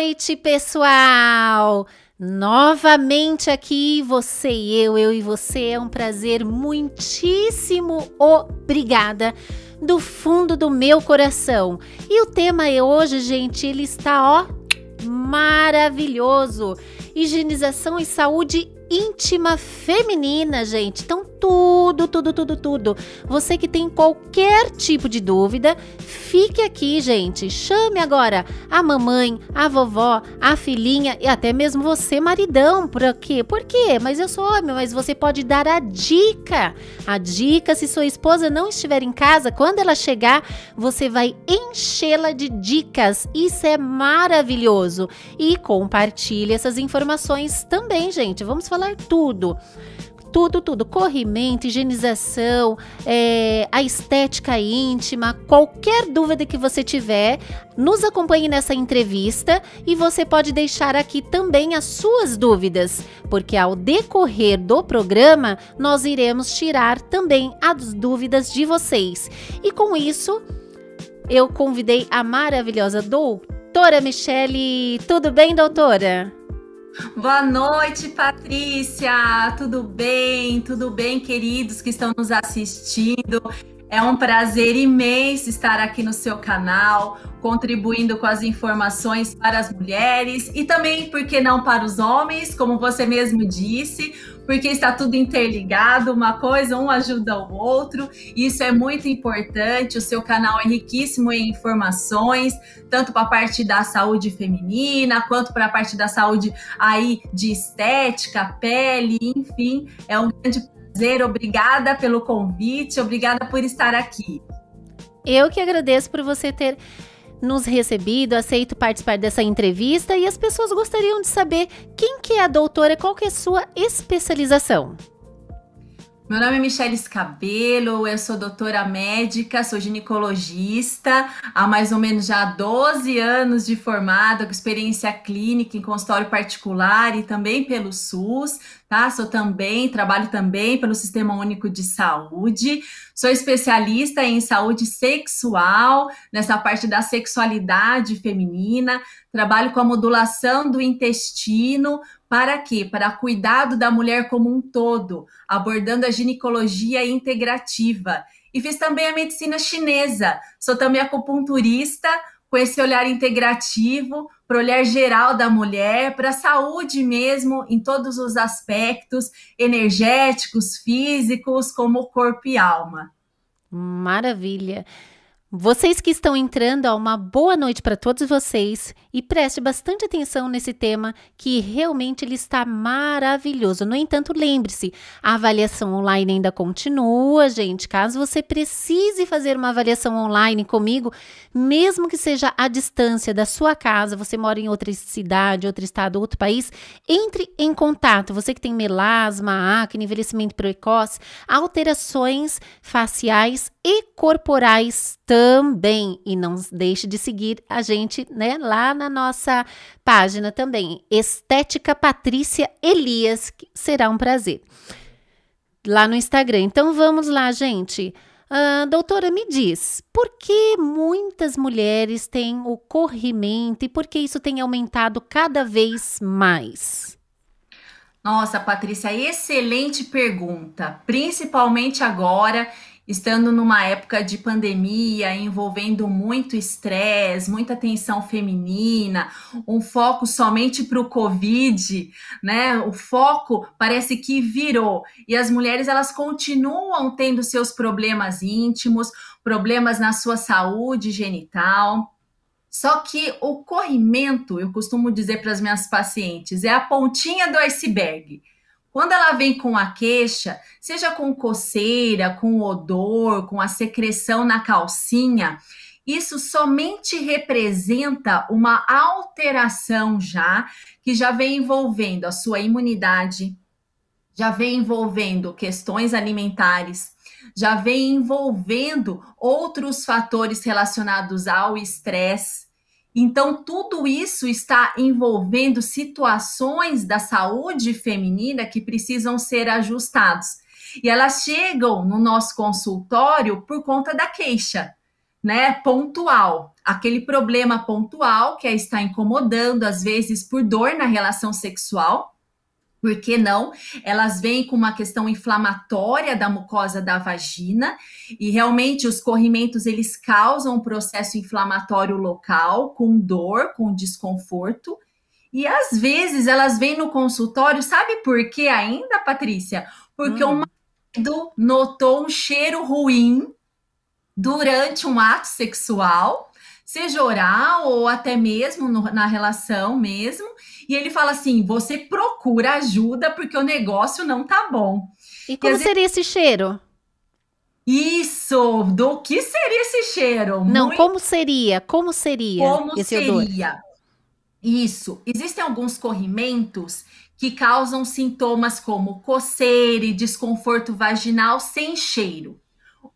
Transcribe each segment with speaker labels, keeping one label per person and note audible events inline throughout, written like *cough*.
Speaker 1: noite, pessoal! Novamente aqui, você e eu, eu e você. É um prazer muitíssimo obrigada do fundo do meu coração. E o tema é hoje, gente, ele está ó maravilhoso. Higienização e saúde íntima feminina, gente. Então, tudo, tudo, tudo, tudo. Você que tem qualquer tipo de dúvida, fique aqui, gente. Chame agora a mamãe, a vovó, a filhinha e até mesmo você, maridão. Por quê? Por quê? Mas eu sou homem, mas você pode dar a dica. A dica, se sua esposa não estiver em casa, quando ela chegar, você vai enchê-la de dicas. Isso é maravilhoso. E compartilhe essas informações também, gente. Vamos falar falar tudo. Tudo, tudo. Corrimento, higienização, é, a estética íntima, qualquer dúvida que você tiver, nos acompanhe nessa entrevista e você pode deixar aqui também as suas dúvidas, porque ao decorrer do programa nós iremos tirar também as dúvidas de vocês. E com isso, eu convidei a maravilhosa doutora Michele. Tudo bem, doutora?
Speaker 2: Boa noite, Patrícia. Tudo bem? Tudo bem, queridos que estão nos assistindo? É um prazer imenso estar aqui no seu canal, contribuindo com as informações para as mulheres e também, por que não, para os homens, como você mesmo disse, porque está tudo interligado, uma coisa, um ajuda o outro, isso é muito importante. O seu canal é riquíssimo em informações, tanto para a parte da saúde feminina, quanto para a parte da saúde aí de estética, pele, enfim, é um grande prazer. Obrigada pelo convite, obrigada por estar aqui.
Speaker 1: Eu que agradeço por você ter nos recebido, aceito participar dessa entrevista e as pessoas gostariam de saber quem que é a doutora, qual que é a sua especialização.
Speaker 2: Meu nome é Michelle Scabelo, eu sou doutora médica, sou ginecologista, há mais ou menos já 12 anos de formada, com experiência clínica em consultório particular e também pelo SUS tá? Sou também, trabalho também pelo Sistema Único de Saúde, sou especialista em saúde sexual, nessa parte da sexualidade feminina, trabalho com a modulação do intestino, para quê? Para cuidado da mulher como um todo, abordando a ginecologia integrativa. E fiz também a medicina chinesa, sou também acupunturista, com esse olhar integrativo, para o olhar geral da mulher, para a saúde mesmo, em todos os aspectos energéticos, físicos, como corpo e alma.
Speaker 1: Maravilha! Vocês que estão entrando, uma boa noite para todos vocês e preste bastante atenção nesse tema que realmente ele está maravilhoso. No entanto, lembre-se, a avaliação online ainda continua, gente. Caso você precise fazer uma avaliação online comigo, mesmo que seja à distância da sua casa, você mora em outra cidade, outro estado, outro país, entre em contato. Você que tem melasma, acne, envelhecimento precoce, alterações faciais e corporais também. E não deixe de seguir a gente, né, lá na nossa página também, Estética Patrícia Elias, será um prazer. Lá no Instagram. Então vamos lá, gente. Uh, doutora, me diz, por que muitas mulheres têm o corrimento e por que isso tem aumentado cada vez mais?
Speaker 2: Nossa, Patrícia, excelente pergunta, principalmente agora estando numa época de pandemia envolvendo muito estresse, muita tensão feminina, um foco somente para o Covid, né? O foco parece que virou e as mulheres elas continuam tendo seus problemas íntimos, problemas na sua saúde genital. Só que o corrimento, eu costumo dizer para as minhas pacientes, é a pontinha do iceberg. Quando ela vem com a queixa, seja com coceira, com odor, com a secreção na calcinha, isso somente representa uma alteração já, que já vem envolvendo a sua imunidade, já vem envolvendo questões alimentares, já vem envolvendo outros fatores relacionados ao estresse então, tudo isso está envolvendo situações da saúde feminina que precisam ser ajustados. E elas chegam no nosso consultório por conta da queixa, né? Pontual. aquele problema pontual que a está incomodando, às vezes por dor na relação sexual. Por que não? Elas vêm com uma questão inflamatória da mucosa da vagina e realmente os corrimentos eles causam um processo inflamatório local com dor, com desconforto. E às vezes elas vêm no consultório, sabe por que ainda, Patrícia? Porque hum. o marido notou um cheiro ruim durante um ato sexual, seja oral ou até mesmo no, na relação mesmo, e ele fala assim: você procura ajuda porque o negócio não tá bom.
Speaker 1: E como seria esse cheiro?
Speaker 2: Isso, do que seria esse cheiro?
Speaker 1: Não, Muito... como seria? Como seria
Speaker 2: como esse seria? odor? Isso. Existem alguns corrimentos que causam sintomas como coceira e desconforto vaginal sem cheiro.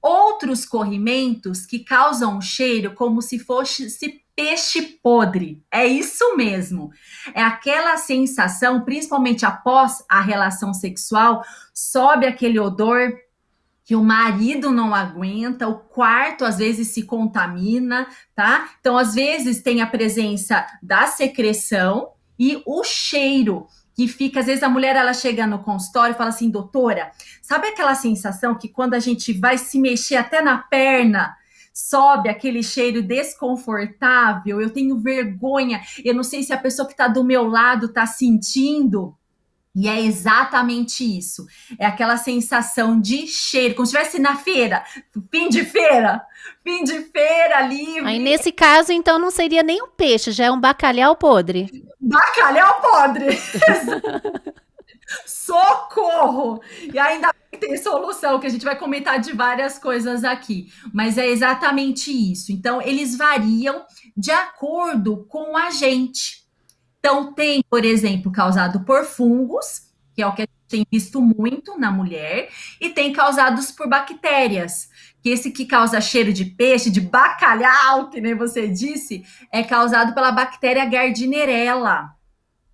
Speaker 2: Outros corrimentos que causam um cheiro como se fosse peixe podre. É isso mesmo. É aquela sensação, principalmente após a relação sexual, sobe aquele odor que o marido não aguenta, o quarto às vezes se contamina, tá? Então, às vezes tem a presença da secreção e o cheiro que fica, às vezes a mulher ela chega no consultório e fala assim, doutora, sabe aquela sensação que quando a gente vai se mexer até na perna, sobe aquele cheiro desconfortável, eu tenho vergonha, eu não sei se a pessoa que está do meu lado está sentindo. E é exatamente isso. É aquela sensação de cheiro, como se estivesse na feira, fim de feira, fim de feira livre.
Speaker 1: Aí nesse caso, então, não seria nem um peixe, já é um bacalhau podre.
Speaker 2: Bacalhau podre! *laughs* Socorro! E ainda tem solução, que a gente vai comentar de várias coisas aqui. Mas é exatamente isso. Então, eles variam de acordo com a gente. Então, tem, por exemplo, causado por fungos, que é o que a gente tem visto muito na mulher, e tem causados por bactérias. Que esse que causa cheiro de peixe, de bacalhau, que nem você disse, é causado pela bactéria Gardnerella.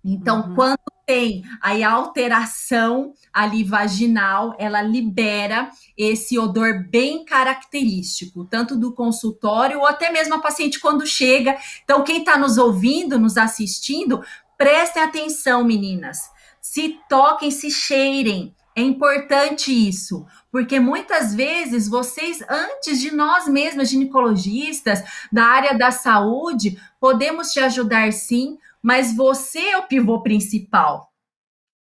Speaker 2: Então, uhum. quando tem aí a alteração ali vaginal, ela libera esse odor bem característico, tanto do consultório ou até mesmo a paciente quando chega. Então, quem está nos ouvindo, nos assistindo, prestem atenção, meninas. Se toquem, se cheirem. É importante isso, porque muitas vezes vocês, antes de nós mesmas, ginecologistas, da área da saúde, podemos te ajudar sim, mas você é o pivô principal.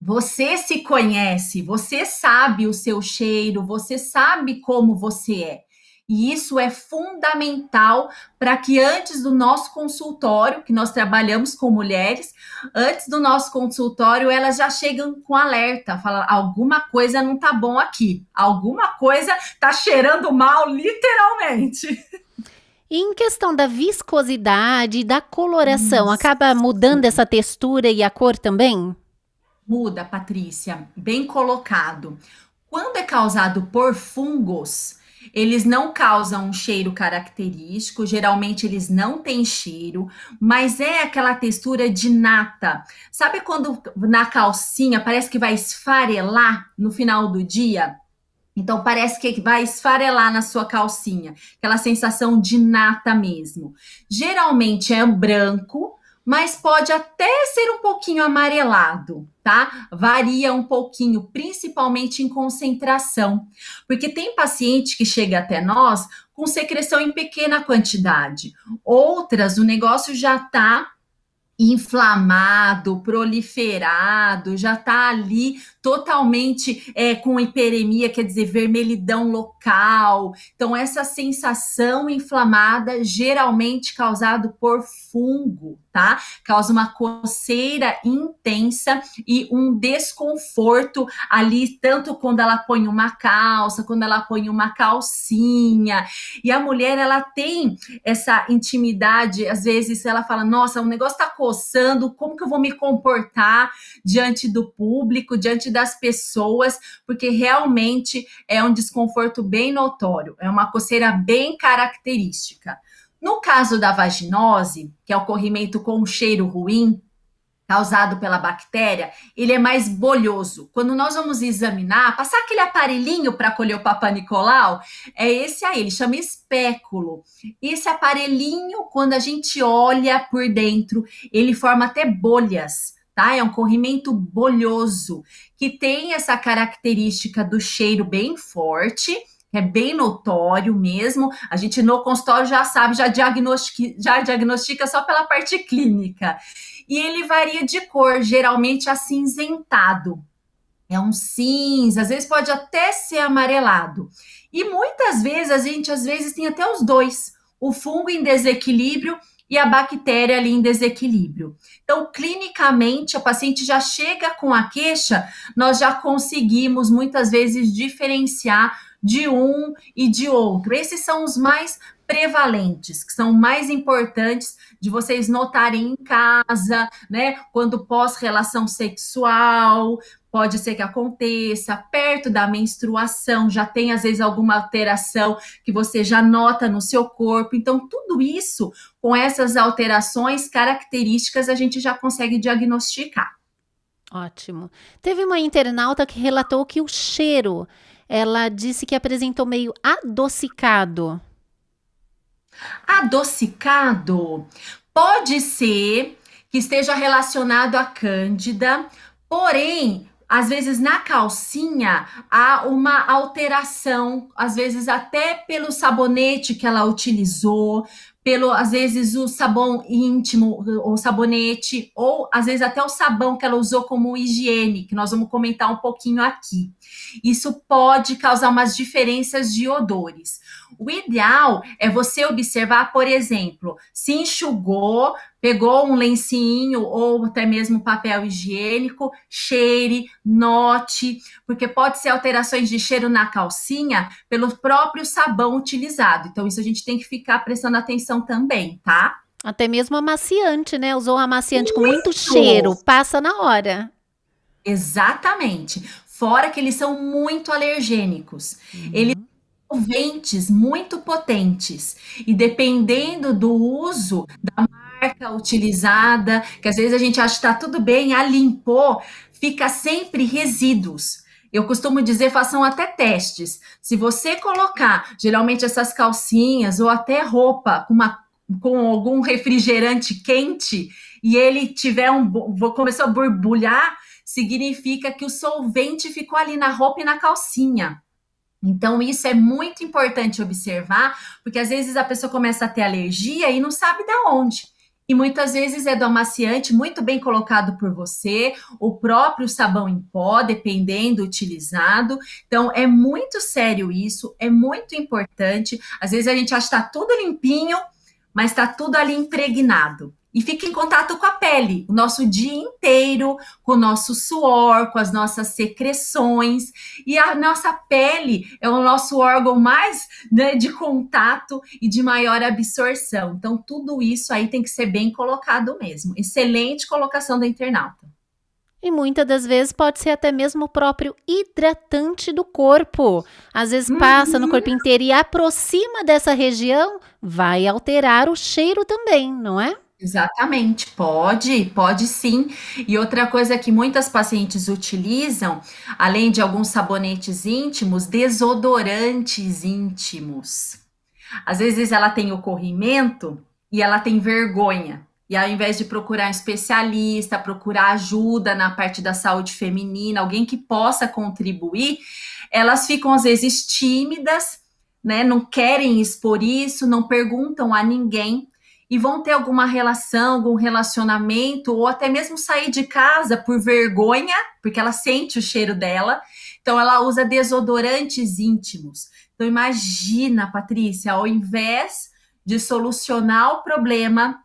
Speaker 2: Você se conhece, você sabe o seu cheiro, você sabe como você é. E isso é fundamental para que antes do nosso consultório, que nós trabalhamos com mulheres, antes do nosso consultório, elas já chegam com alerta, falam alguma coisa não tá bom aqui, alguma coisa tá cheirando mal, literalmente. *laughs*
Speaker 1: E em questão da viscosidade e da coloração, Isso. acaba mudando essa textura e a cor também?
Speaker 2: Muda, Patrícia, bem colocado. Quando é causado por fungos, eles não causam um cheiro característico, geralmente eles não têm cheiro, mas é aquela textura de nata. Sabe quando na calcinha parece que vai esfarelar no final do dia? Então parece que vai esfarelar na sua calcinha, aquela sensação de nata mesmo. Geralmente é branco, mas pode até ser um pouquinho amarelado, tá? Varia um pouquinho, principalmente em concentração, porque tem paciente que chega até nós com secreção em pequena quantidade. Outras, o negócio já tá inflamado, proliferado, já está ali totalmente é, com hiperemia, quer dizer, vermelhidão local. Então, essa sensação inflamada, geralmente causado por fungo, tá? Causa uma coceira intensa e um desconforto ali, tanto quando ela põe uma calça, quando ela põe uma calcinha. E a mulher, ela tem essa intimidade, às vezes ela fala: nossa, o negócio tá coçando, como que eu vou me comportar diante do público, diante das pessoas? Porque realmente é um desconforto bem notório, é uma coceira bem característica. No caso da vaginose, que é o corrimento com cheiro ruim, causado pela bactéria, ele é mais bolhoso. Quando nós vamos examinar, passar aquele aparelhinho para colher o Papa Nicolau, é esse aí, ele chama espéculo. Esse aparelhinho, quando a gente olha por dentro, ele forma até bolhas. Tá? É um corrimento bolhoso que tem essa característica do cheiro bem forte, é bem notório mesmo. A gente no consultório já sabe, já diagnostica, já diagnostica só pela parte clínica e ele varia de cor, geralmente acinzentado. É um cinza, às vezes pode até ser amarelado. E muitas vezes a gente às vezes tem até os dois, o fungo em desequilíbrio e a bactéria ali em desequilíbrio. Então, clinicamente, a paciente já chega com a queixa, nós já conseguimos muitas vezes diferenciar de um e de outro. Esses são os mais prevalentes, que são mais importantes de vocês notarem em casa, né? Quando pós-relação sexual, pode ser que aconteça, perto da menstruação, já tem às vezes alguma alteração que você já nota no seu corpo. Então, tudo isso, com essas alterações características, a gente já consegue diagnosticar.
Speaker 1: Ótimo. Teve uma internauta que relatou que o cheiro, ela disse que apresentou meio adocicado.
Speaker 2: Adocicado pode ser que esteja relacionado à cândida, porém, às vezes na calcinha há uma alteração, às vezes até pelo sabonete que ela utilizou, pelo às vezes o sabão íntimo ou sabonete, ou às vezes até o sabão que ela usou como higiene, que nós vamos comentar um pouquinho aqui. Isso pode causar umas diferenças de odores. O ideal é você observar, por exemplo, se enxugou, pegou um lencinho ou até mesmo papel higiênico, cheire, note, porque pode ser alterações de cheiro na calcinha pelo próprio sabão utilizado. Então, isso a gente tem que ficar prestando atenção também, tá?
Speaker 1: Até mesmo amaciante, né? Usou um amaciante muito. com muito cheiro, passa na hora.
Speaker 2: Exatamente. Fora que eles são muito alergênicos. Uhum. Eles solventes muito potentes. E dependendo do uso da marca utilizada, que às vezes a gente acha que está tudo bem, a limpou, fica sempre resíduos. Eu costumo dizer, façam até testes. Se você colocar, geralmente essas calcinhas ou até roupa com, uma, com algum refrigerante quente e ele tiver um começou a borbulhar, significa que o solvente ficou ali na roupa e na calcinha. Então, isso é muito importante observar, porque às vezes a pessoa começa a ter alergia e não sabe de onde. E muitas vezes é do amaciante muito bem colocado por você, o próprio sabão em pó, dependendo utilizado. Então, é muito sério isso, é muito importante. Às vezes a gente acha que está tudo limpinho, mas está tudo ali impregnado e fica em contato com a pele o nosso dia inteiro, com o nosso suor, com as nossas secreções. E a nossa pele é o nosso órgão mais né, de contato e de maior absorção. Então, tudo isso aí tem que ser bem colocado mesmo. Excelente colocação da internauta.
Speaker 1: E muitas das vezes pode ser até mesmo o próprio hidratante do corpo. Às vezes passa uhum. no corpo inteiro e aproxima dessa região, vai alterar o cheiro também, não é?
Speaker 2: Exatamente, pode, pode sim. E outra coisa que muitas pacientes utilizam, além de alguns sabonetes íntimos, desodorantes íntimos. Às vezes ela tem o corrimento e ela tem vergonha. E ao invés de procurar um especialista, procurar ajuda na parte da saúde feminina, alguém que possa contribuir, elas ficam às vezes tímidas, né? Não querem expor isso, não perguntam a ninguém e vão ter alguma relação, algum relacionamento, ou até mesmo sair de casa por vergonha, porque ela sente o cheiro dela. Então, ela usa desodorantes íntimos. Então, imagina, Patrícia, ao invés de solucionar o problema,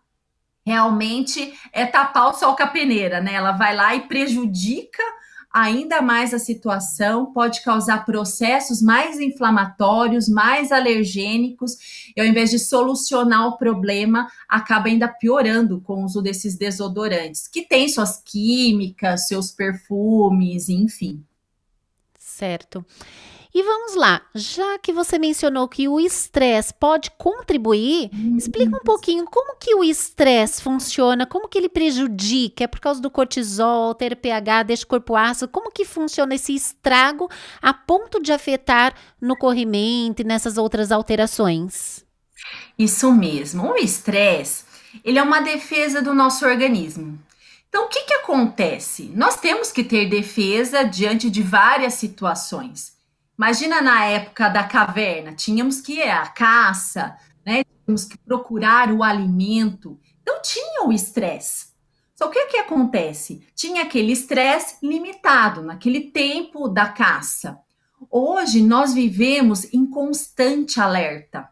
Speaker 2: realmente é tapar o sol com a peneira, né? Ela vai lá e prejudica ainda mais a situação, pode causar processos mais inflamatórios, mais alergênicos, e ao invés de solucionar o problema, acaba ainda piorando com o uso desses desodorantes, que tem suas químicas, seus perfumes, enfim.
Speaker 1: Certo. E vamos lá, já que você mencionou que o estresse pode contribuir, explica um pouquinho como que o estresse funciona, como que ele prejudica, é por causa do cortisol, ter pH, deixa o corpo ácido, como que funciona esse estrago a ponto de afetar no corrimento e nessas outras alterações?
Speaker 2: Isso mesmo, o estresse, ele é uma defesa do nosso organismo. Então, o que, que acontece? Nós temos que ter defesa diante de várias situações. Imagina na época da caverna, tínhamos que ir à caça, né? Tínhamos que procurar o alimento. Então tinha o estresse. Só que o que acontece? Tinha aquele estresse limitado naquele tempo da caça. Hoje nós vivemos em constante alerta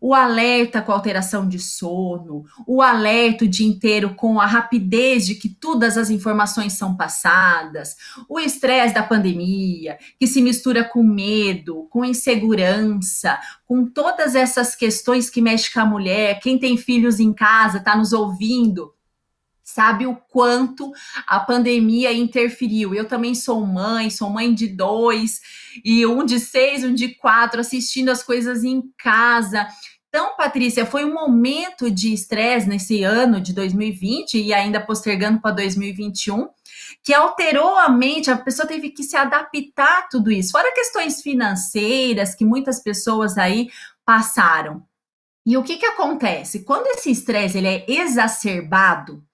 Speaker 2: o alerta com alteração de sono, o alerta o dia inteiro com a rapidez de que todas as informações são passadas, o estresse da pandemia, que se mistura com medo, com insegurança, com todas essas questões que mexem com a mulher, quem tem filhos em casa, está nos ouvindo, sabe o quanto a pandemia interferiu. Eu também sou mãe, sou mãe de dois, e um de seis, um de quatro, assistindo as coisas em casa. Então, Patrícia, foi um momento de estresse nesse ano de 2020 e ainda postergando para 2021, que alterou a mente, a pessoa teve que se adaptar a tudo isso. Fora questões financeiras que muitas pessoas aí passaram. E o que que acontece? Quando esse estresse ele é exacerbado,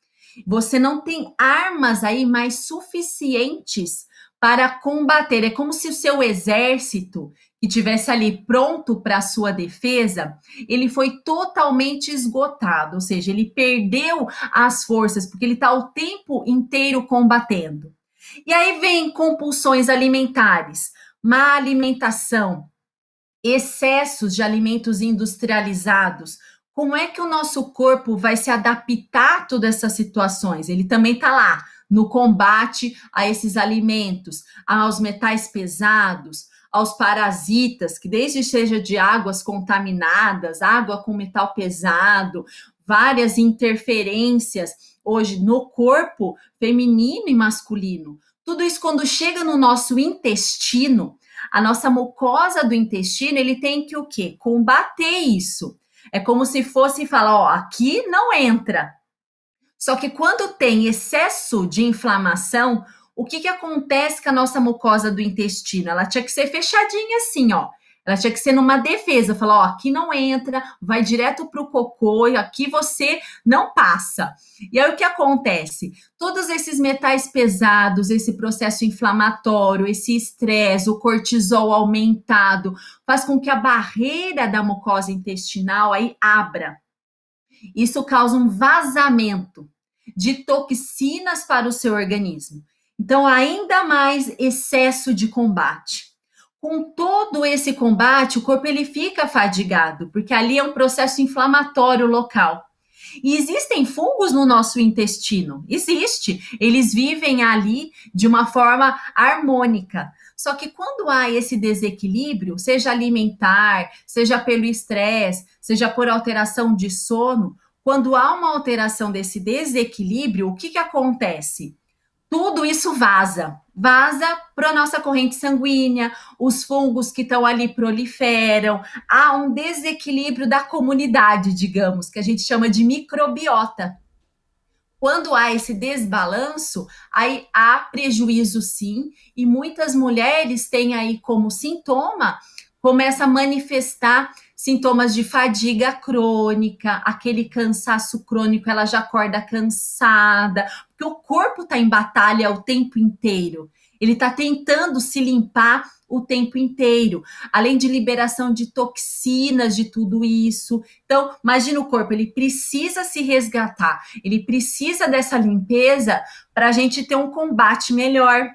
Speaker 2: você não tem armas aí mais suficientes para combater. É como se o seu exército que tivesse ali pronto para a sua defesa, ele foi totalmente esgotado, ou seja, ele perdeu as forças porque ele está o tempo inteiro combatendo. E aí vem compulsões alimentares, má alimentação, excessos de alimentos industrializados. Como é que o nosso corpo vai se adaptar a todas essas situações? Ele também está lá no combate a esses alimentos, aos metais pesados, aos parasitas, que desde seja de águas contaminadas, água com metal pesado, várias interferências hoje no corpo feminino e masculino. Tudo isso quando chega no nosso intestino, a nossa mucosa do intestino, ele tem que o quê? Combater isso. É como se fosse falar, ó, aqui não entra. Só que quando tem excesso de inflamação, o que, que acontece com a nossa mucosa do intestino? Ela tinha que ser fechadinha assim, ó. Ela tinha que ser numa defesa, falar, ó, aqui não entra, vai direto para o cocô, e aqui você não passa. E aí o que acontece? Todos esses metais pesados, esse processo inflamatório, esse estresse, o cortisol aumentado, faz com que a barreira da mucosa intestinal aí abra. Isso causa um vazamento de toxinas para o seu organismo. Então, ainda mais excesso de combate. Com todo esse combate, o corpo ele fica fadigado, porque ali é um processo inflamatório local. E existem fungos no nosso intestino, existe. Eles vivem ali de uma forma harmônica. Só que quando há esse desequilíbrio, seja alimentar, seja pelo estresse, seja por alteração de sono, quando há uma alteração desse desequilíbrio, o que, que acontece? tudo isso vaza. Vaza para a nossa corrente sanguínea, os fungos que estão ali proliferam, há um desequilíbrio da comunidade, digamos, que a gente chama de microbiota. Quando há esse desbalanço, aí há prejuízo sim, e muitas mulheres têm aí como sintoma, começa a manifestar sintomas de fadiga crônica, aquele cansaço crônico, ela já acorda cansada, porque o corpo está em batalha o tempo inteiro. Ele está tentando se limpar o tempo inteiro, além de liberação de toxinas, de tudo isso. Então, imagina o corpo, ele precisa se resgatar, ele precisa dessa limpeza para a gente ter um combate melhor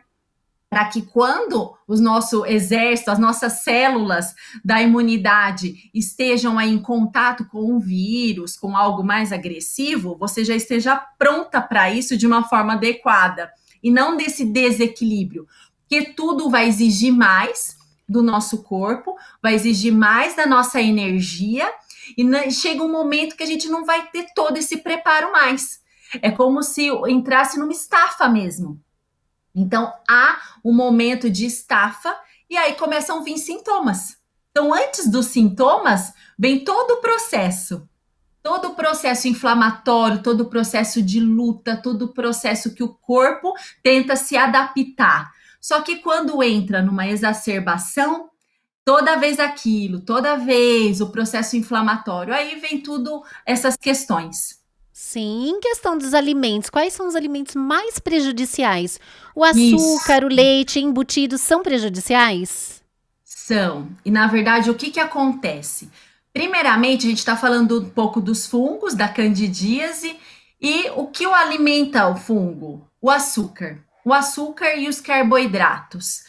Speaker 2: para que quando o nosso exército, as nossas células da imunidade estejam aí em contato com um vírus, com algo mais agressivo, você já esteja pronta para isso de uma forma adequada e não desse desequilíbrio, porque tudo vai exigir mais do nosso corpo, vai exigir mais da nossa energia e chega um momento que a gente não vai ter todo esse preparo mais. É como se entrasse numa estafa mesmo então, há um momento de estafa e aí começam a vir sintomas. Então, antes dos sintomas, vem todo o processo. Todo o processo inflamatório, todo o processo de luta, todo o processo que o corpo tenta se adaptar. Só que quando entra numa exacerbação, toda vez aquilo, toda vez o processo inflamatório, aí vem tudo essas questões.
Speaker 1: Sim, em questão dos alimentos, quais são os alimentos mais prejudiciais? O açúcar, Isso. o leite, embutidos são prejudiciais?
Speaker 2: São. E na verdade, o que, que acontece? Primeiramente, a gente está falando um pouco dos fungos, da candidíase, e o que o alimenta o fungo? O açúcar. O açúcar e os carboidratos.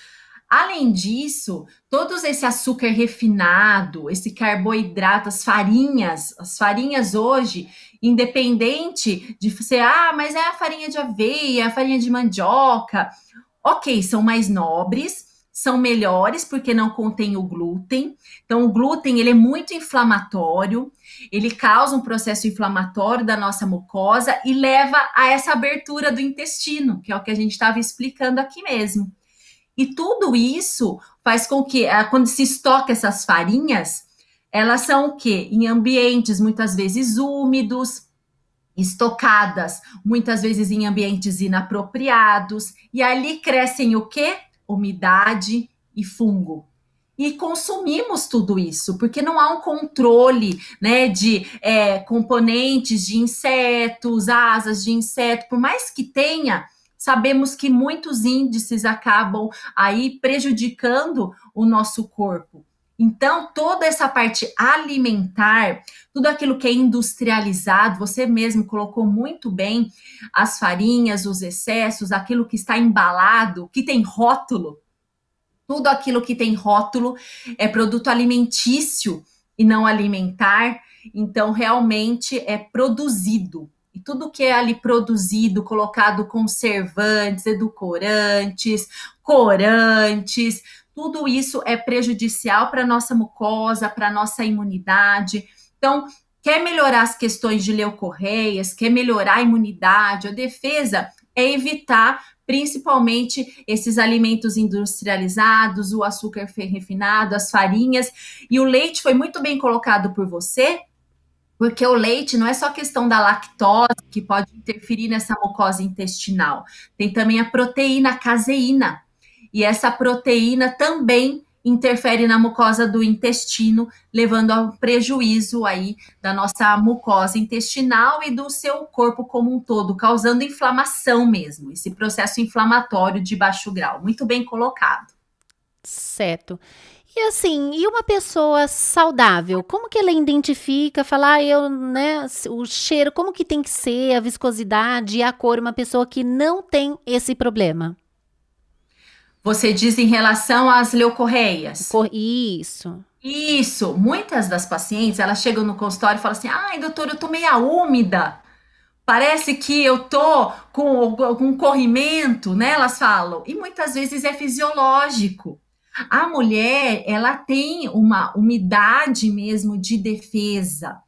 Speaker 2: Além disso, todos esse açúcar refinado, esse carboidrato, as farinhas, as farinhas hoje, independente de ser, ah, mas é a farinha de aveia, a farinha de mandioca, ok, são mais nobres, são melhores porque não contém o glúten. Então, o glúten ele é muito inflamatório, ele causa um processo inflamatório da nossa mucosa e leva a essa abertura do intestino, que é o que a gente estava explicando aqui mesmo. E tudo isso faz com que, ah, quando se estoca essas farinhas, elas são o quê? Em ambientes muitas vezes úmidos, estocadas, muitas vezes em ambientes inapropriados, e ali crescem o quê? Umidade e fungo. E consumimos tudo isso, porque não há um controle né, de é, componentes de insetos, asas de inseto, por mais que tenha, sabemos que muitos índices acabam aí prejudicando o nosso corpo. Então, toda essa parte alimentar, tudo aquilo que é industrializado, você mesmo colocou muito bem as farinhas, os excessos, aquilo que está embalado, que tem rótulo, tudo aquilo que tem rótulo é produto alimentício e não alimentar, então realmente é produzido. E tudo que é ali produzido, colocado conservantes, edulcorantes, corantes, tudo isso é prejudicial para a nossa mucosa, para a nossa imunidade. Então, quer melhorar as questões de leucorreias, quer melhorar a imunidade, a defesa, é evitar principalmente esses alimentos industrializados, o açúcar refinado, as farinhas. E o leite foi muito bem colocado por você, porque o leite não é só questão da lactose que pode interferir nessa mucosa intestinal, tem também a proteína caseína. E essa proteína também interfere na mucosa do intestino, levando ao prejuízo aí da nossa mucosa intestinal e do seu corpo como um todo, causando inflamação mesmo, esse processo inflamatório de baixo grau. Muito bem colocado.
Speaker 1: Certo. E assim, e uma pessoa saudável, como que ela identifica, falar, ah, eu, né, o cheiro, como que tem que ser, a viscosidade e a cor, uma pessoa que não tem esse problema?
Speaker 2: Você diz em relação às leucorreias?
Speaker 1: Isso.
Speaker 2: Isso. Muitas das pacientes, elas chegam no consultório e falam assim, ai, doutor, eu tô meia úmida. Parece que eu tô com, com um corrimento, né? Elas falam. E muitas vezes é fisiológico. A mulher, ela tem uma umidade mesmo de defesa.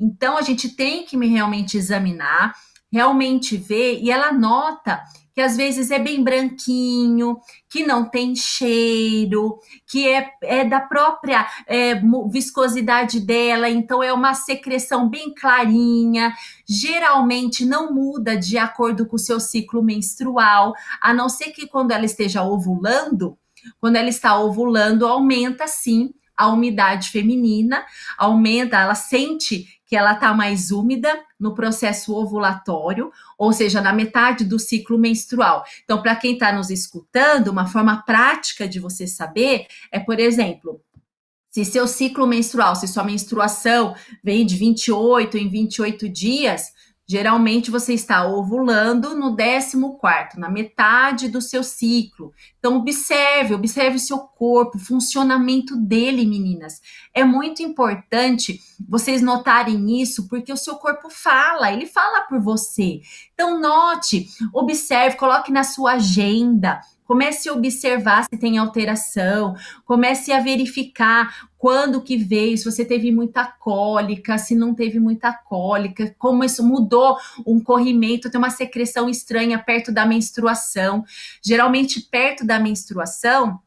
Speaker 2: Então, a gente tem que realmente examinar, realmente ver, e ela nota que às vezes é bem branquinho, que não tem cheiro, que é, é da própria é, viscosidade dela, então é uma secreção bem clarinha, geralmente não muda de acordo com o seu ciclo menstrual, a não ser que quando ela esteja ovulando, quando ela está ovulando, aumenta sim a umidade feminina, aumenta, ela sente que ela está mais úmida no processo ovulatório, ou seja, na metade do ciclo menstrual. Então, para quem está nos escutando, uma forma prática de você saber é, por exemplo, se seu ciclo menstrual, se sua menstruação vem de 28 em 28 dias, Geralmente você está ovulando no 14, na metade do seu ciclo. Então observe, observe o seu corpo, o funcionamento dele, meninas. É muito importante vocês notarem isso, porque o seu corpo fala, ele fala por você. Então note, observe, coloque na sua agenda. Comece a observar se tem alteração, comece a verificar quando que veio, se você teve muita cólica, se não teve muita cólica, como isso mudou um corrimento, tem uma secreção estranha perto da menstruação. Geralmente, perto da menstruação,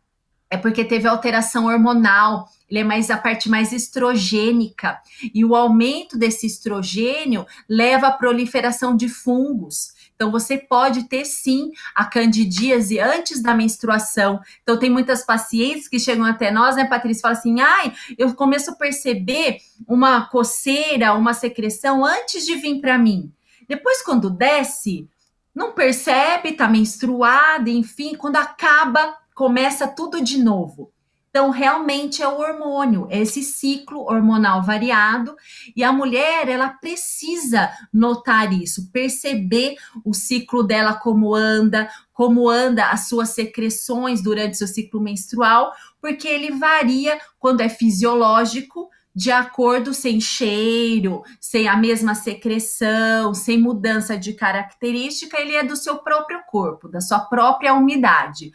Speaker 2: é porque teve alteração hormonal, ele é mais a parte mais estrogênica. E o aumento desse estrogênio leva à proliferação de fungos. Então, você pode ter sim a candidíase antes da menstruação. Então, tem muitas pacientes que chegam até nós, né, Patrícia, falam assim: ai, eu começo a perceber uma coceira, uma secreção antes de vir para mim. Depois, quando desce, não percebe, tá menstruada, enfim, quando acaba, começa tudo de novo. Então, realmente é o hormônio, é esse ciclo hormonal variado, e a mulher, ela precisa notar isso, perceber o ciclo dela como anda, como anda as suas secreções durante seu ciclo menstrual, porque ele varia quando é fisiológico, de acordo sem cheiro, sem a mesma secreção, sem mudança de característica, ele é do seu próprio corpo, da sua própria umidade.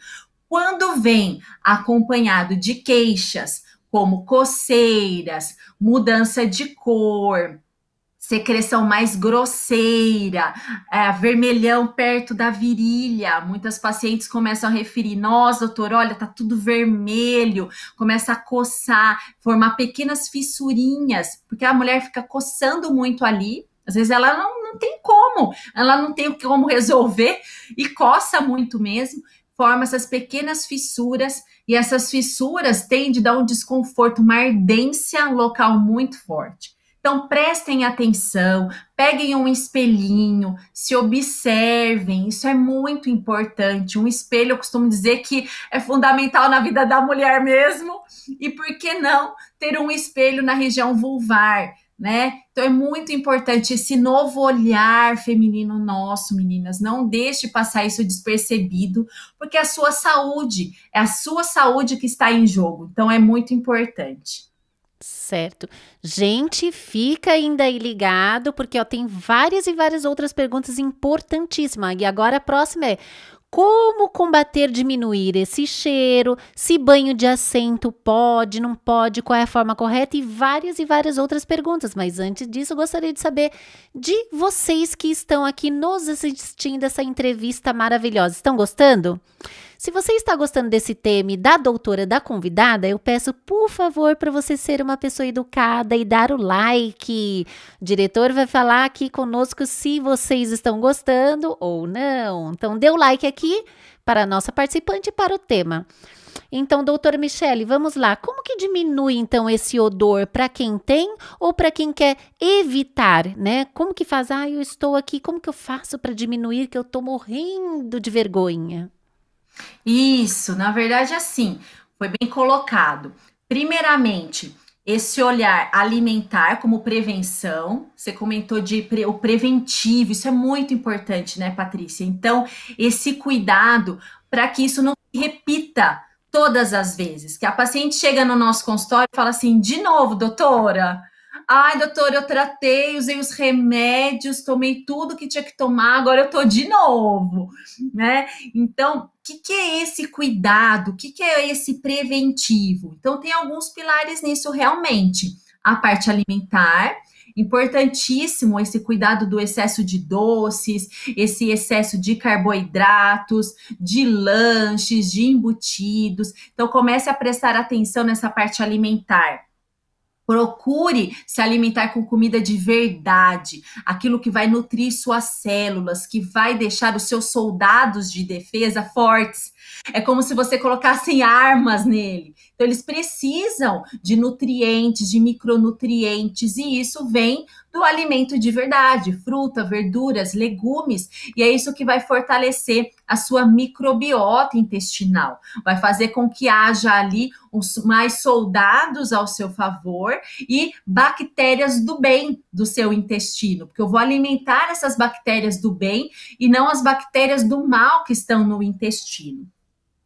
Speaker 2: Quando vem acompanhado de queixas, como coceiras, mudança de cor, secreção mais grosseira, é, vermelhão perto da virilha. Muitas pacientes começam a referir: nossa, doutor, olha, tá tudo vermelho, começa a coçar, formar pequenas fissurinhas, porque a mulher fica coçando muito ali. Às vezes ela não, não tem como, ela não tem como resolver e coça muito mesmo forma essas pequenas fissuras e essas fissuras tendem a dar um desconforto, uma ardência local muito forte. Então prestem atenção, peguem um espelhinho, se observem, isso é muito importante. Um espelho, eu costumo dizer que é fundamental na vida da mulher mesmo, e por que não ter um espelho na região vulvar? Né? Então é muito importante esse novo olhar feminino nosso, meninas. Não deixe passar isso despercebido, porque a sua saúde, é a sua saúde que está em jogo. Então é muito importante.
Speaker 1: Certo. Gente, fica ainda aí ligado, porque ó, tem várias e várias outras perguntas importantíssimas. E agora a próxima é: como combater, diminuir esse cheiro? Se banho de assento pode, não pode, qual é a forma correta? E várias e várias outras perguntas. Mas antes disso, gostaria de saber de vocês que estão aqui nos assistindo essa entrevista maravilhosa. Estão gostando? Se você está gostando desse tema e da doutora da convidada, eu peço, por favor, para você ser uma pessoa educada e dar o like. O diretor vai falar aqui conosco se vocês estão gostando ou não. Então, dê o like aqui para a nossa participante e para o tema. Então, doutora Michele, vamos lá. Como que diminui então esse odor para quem tem ou para quem quer evitar, né? Como que faz? Ah, eu estou aqui, como que eu faço para diminuir que eu estou morrendo de vergonha?
Speaker 2: Isso, na verdade, assim, foi bem colocado. Primeiramente, esse olhar alimentar como prevenção, você comentou de pre, o preventivo, isso é muito importante, né, Patrícia? Então, esse cuidado para que isso não se repita todas as vezes, que a paciente chega no nosso consultório e fala assim: de novo, doutora, Ai, doutor, eu tratei, usei os remédios, tomei tudo que tinha que tomar, agora eu tô de novo, né? Então, o que, que é esse cuidado? O que, que é esse preventivo? Então, tem alguns pilares nisso realmente. A parte alimentar, importantíssimo esse cuidado do excesso de doces, esse excesso de carboidratos, de lanches, de embutidos. Então, comece a prestar atenção nessa parte alimentar Procure se alimentar com comida de verdade, aquilo que vai nutrir suas células, que vai deixar os seus soldados de defesa fortes. É como se você colocasse armas nele. Então, eles precisam de nutrientes, de micronutrientes, e isso vem do alimento de verdade, fruta, verduras, legumes, e é isso que vai fortalecer a sua microbiota intestinal, vai fazer com que haja ali uns mais soldados ao seu favor e bactérias do bem do seu intestino, porque eu vou alimentar essas bactérias do bem e não as bactérias do mal que estão no intestino.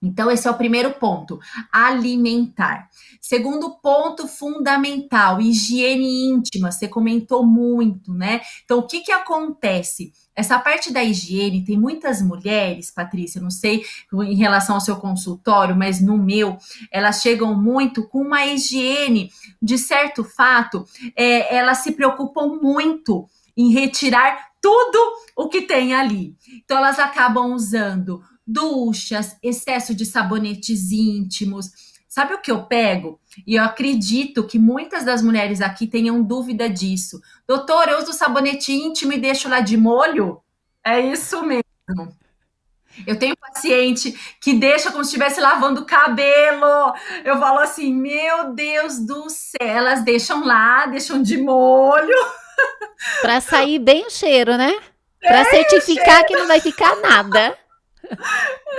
Speaker 2: Então, esse é o primeiro ponto, alimentar. Segundo ponto fundamental, higiene íntima, você comentou muito, né? Então, o que que acontece? Essa parte da higiene, tem muitas mulheres, Patrícia, não sei em relação ao seu consultório, mas no meu, elas chegam muito com uma higiene, de certo fato, é, elas se preocupam muito em retirar tudo o que tem ali. Então, elas acabam usando duchas, excesso de sabonetes íntimos. Sabe o que eu pego? E eu acredito que muitas das mulheres aqui tenham dúvida disso. Doutor, eu uso sabonete íntimo e deixo lá de molho? É isso mesmo. Eu tenho paciente que deixa como se estivesse lavando o cabelo. Eu falo assim, meu Deus do céu, elas deixam lá, deixam de molho.
Speaker 1: Para sair bem o cheiro, né? Para certificar que não vai ficar nada.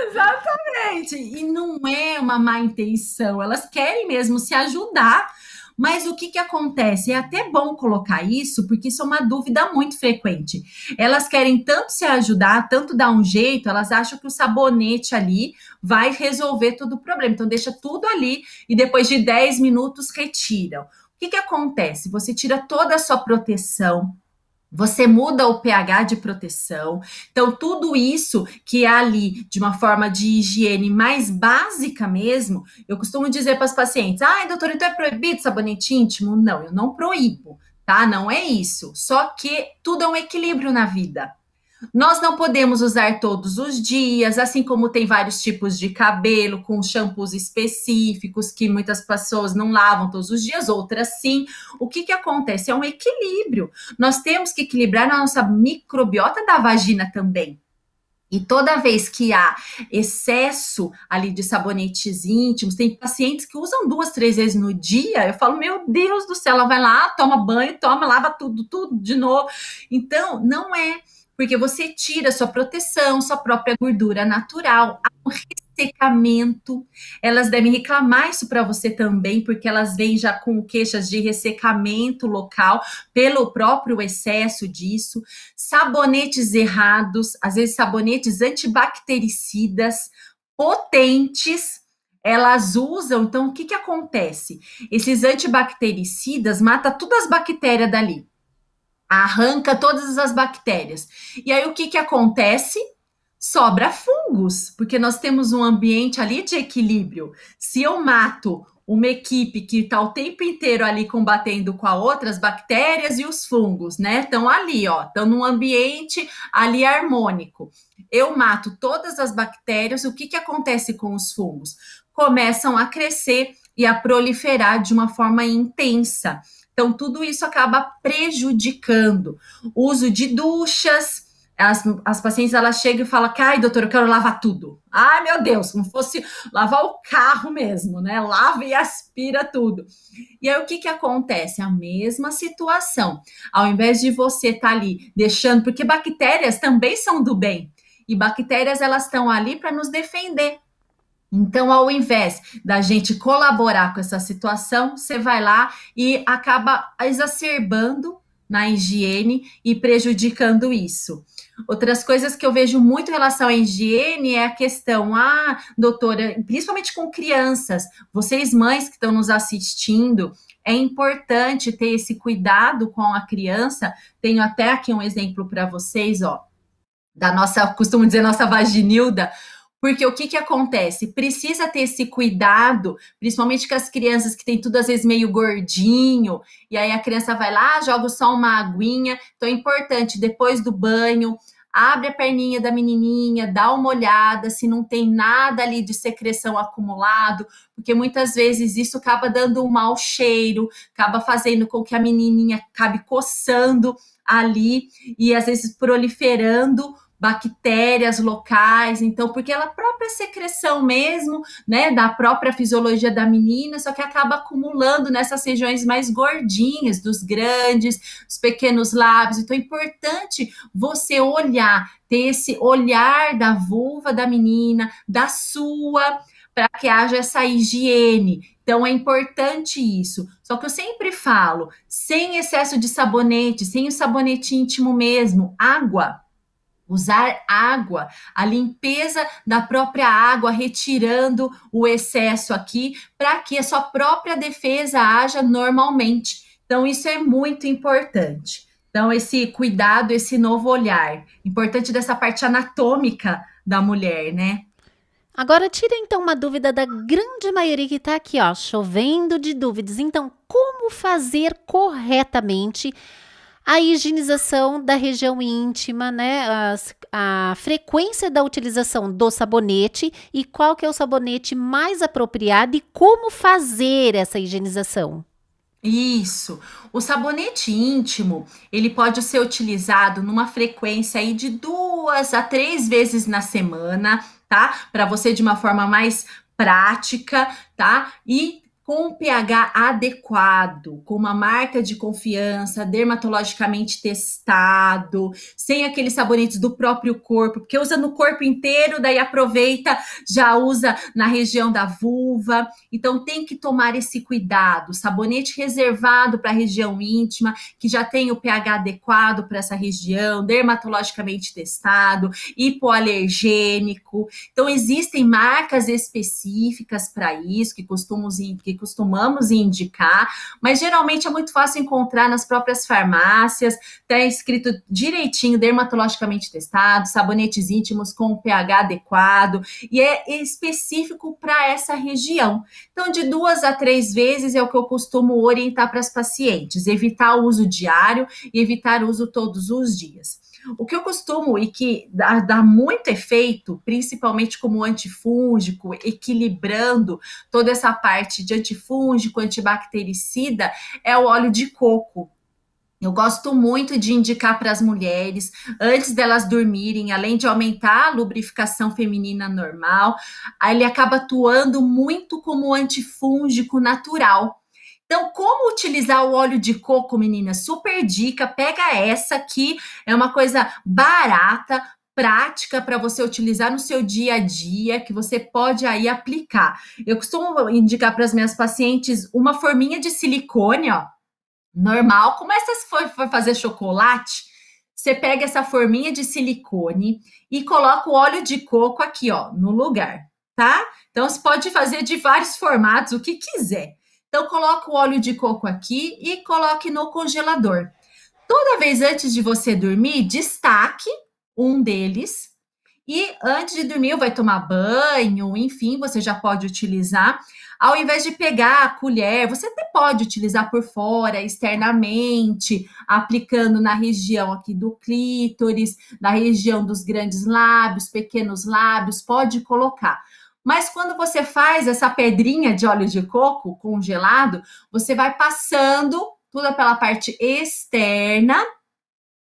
Speaker 2: Exatamente. E não é uma má intenção, elas querem mesmo se ajudar. Mas o que, que acontece? É até bom colocar isso, porque isso é uma dúvida muito frequente. Elas querem tanto se ajudar, tanto dar um jeito, elas acham que o sabonete ali vai resolver todo o problema. Então, deixa tudo ali e depois de 10 minutos retiram. O que, que acontece? Você tira toda a sua proteção, você muda o pH de proteção. Então, tudo isso que é ali de uma forma de higiene mais básica mesmo, eu costumo dizer para os pacientes: ai, doutor, então é proibido sabonete íntimo? Não, eu não proíbo, tá? Não é isso. Só que tudo é um equilíbrio na vida. Nós não podemos usar todos os dias, assim como tem vários tipos de cabelo com shampoos específicos que muitas pessoas não lavam todos os dias, outras sim. O que, que acontece? É um equilíbrio. Nós temos que equilibrar a nossa microbiota da vagina também. E toda vez que há excesso ali de sabonetes íntimos, tem pacientes que usam duas, três vezes no dia. Eu falo, meu Deus do céu, ela vai lá, toma banho, toma, lava tudo, tudo de novo. Então, não é porque você tira sua proteção, sua própria gordura natural, há um ressecamento. Elas devem reclamar isso para você também, porque elas vêm já com queixas de ressecamento local pelo próprio excesso disso. Sabonetes errados, às vezes sabonetes antibactericidas potentes elas usam, então o que, que acontece? Esses antibactericidas matam todas as bactérias dali arranca todas as bactérias. E aí o que, que acontece? Sobra fungos, porque nós temos um ambiente ali de equilíbrio. Se eu mato uma equipe que está o tempo inteiro ali combatendo com a outra, as bactérias e os fungos, né? Estão ali, ó, estão num ambiente ali harmônico. Eu mato todas as bactérias, o que, que acontece com os fungos? Começam a crescer e a proliferar de uma forma intensa. Então, tudo isso acaba prejudicando. O uso de duchas, as, as pacientes elas chegam e falam: ai, doutor, eu quero lavar tudo. Ai, meu Deus, como fosse lavar o carro mesmo, né? Lava e aspira tudo. E aí o que, que acontece? A mesma situação. Ao invés de você estar tá ali deixando, porque bactérias também são do bem. E bactérias elas estão ali para nos defender. Então, ao invés da gente colaborar com essa situação, você vai lá e acaba exacerbando na higiene e prejudicando isso. Outras coisas que eu vejo muito em relação à higiene é a questão, ah, doutora, principalmente com crianças, vocês mães que estão nos assistindo, é importante ter esse cuidado com a criança. Tenho até aqui um exemplo para vocês, ó, da nossa, costumo dizer, nossa vaginilda, porque o que, que acontece? Precisa ter esse cuidado, principalmente com as crianças que tem tudo às vezes meio gordinho, e aí a criança vai lá, joga só uma aguinha. Então é importante, depois do banho, abre a perninha da menininha, dá uma olhada se não tem nada ali de secreção acumulado, porque muitas vezes isso acaba dando um mau cheiro, acaba fazendo com que a menininha acabe coçando ali e às vezes proliferando bactérias locais, então, porque ela própria secreção mesmo, né, da própria fisiologia da menina, só que acaba acumulando nessas regiões mais gordinhas, dos grandes, dos pequenos lábios. Então, é importante você olhar, ter esse olhar da vulva da menina, da sua, para que haja essa higiene. Então é importante isso. Só que eu sempre falo, sem excesso de sabonete, sem o sabonete íntimo mesmo, água usar água, a limpeza da própria água, retirando o excesso aqui, para que a sua própria defesa haja normalmente. Então, isso é muito importante. Então, esse cuidado, esse novo olhar, importante dessa parte anatômica da mulher, né?
Speaker 1: Agora, tira então uma dúvida da grande maioria que está aqui, ó, chovendo de dúvidas. Então, como fazer corretamente a higienização da região íntima, né? As, a frequência da utilização do sabonete e qual que é o sabonete mais apropriado e como fazer essa higienização.
Speaker 2: Isso. O sabonete íntimo, ele pode ser utilizado numa frequência aí de duas a três vezes na semana, tá? Para você de uma forma mais prática, tá? E com um pH adequado, com uma marca de confiança, dermatologicamente testado, sem aqueles sabonetes do próprio corpo, porque usa no corpo inteiro, daí aproveita, já usa na região da vulva. Então tem que tomar esse cuidado. Sabonete reservado para a região íntima, que já tem o pH adequado para essa região, dermatologicamente testado, hipoalergênico. Então existem marcas específicas para isso que costumamos que costumamos indicar, mas geralmente é muito fácil encontrar nas próprias farmácias, tá escrito direitinho, dermatologicamente testado, sabonetes íntimos com pH adequado e é específico para essa região. Então, de duas a três vezes é o que eu costumo orientar para as pacientes, evitar o uso diário e evitar o uso todos os dias. O que eu costumo e que dá, dá muito efeito, principalmente como antifúngico, equilibrando toda essa parte de antifúngico, antibactericida, é o óleo de coco. Eu gosto muito de indicar para as mulheres, antes delas dormirem, além de aumentar a lubrificação feminina normal, ele acaba atuando muito como antifúngico natural. Então, como utilizar o óleo de coco, meninas? Super dica, pega essa aqui, é uma coisa barata, prática para você utilizar no seu dia a dia, que você pode aí aplicar. Eu costumo indicar para as minhas pacientes uma forminha de silicone, ó, normal. Como essa for, for fazer chocolate, você pega essa forminha de silicone e coloca o óleo de coco aqui, ó, no lugar, tá? Então, você pode fazer de vários formatos, o que quiser. Então, coloque o óleo de coco aqui e coloque no congelador. Toda vez antes de você dormir, destaque um deles. E antes de dormir, vai tomar banho, enfim, você já pode utilizar. Ao invés de pegar a colher, você até pode utilizar por fora, externamente, aplicando na região aqui do clítoris, na região dos grandes lábios, pequenos lábios, pode colocar. Mas quando você faz essa pedrinha de óleo de coco congelado, você vai passando tudo pela parte externa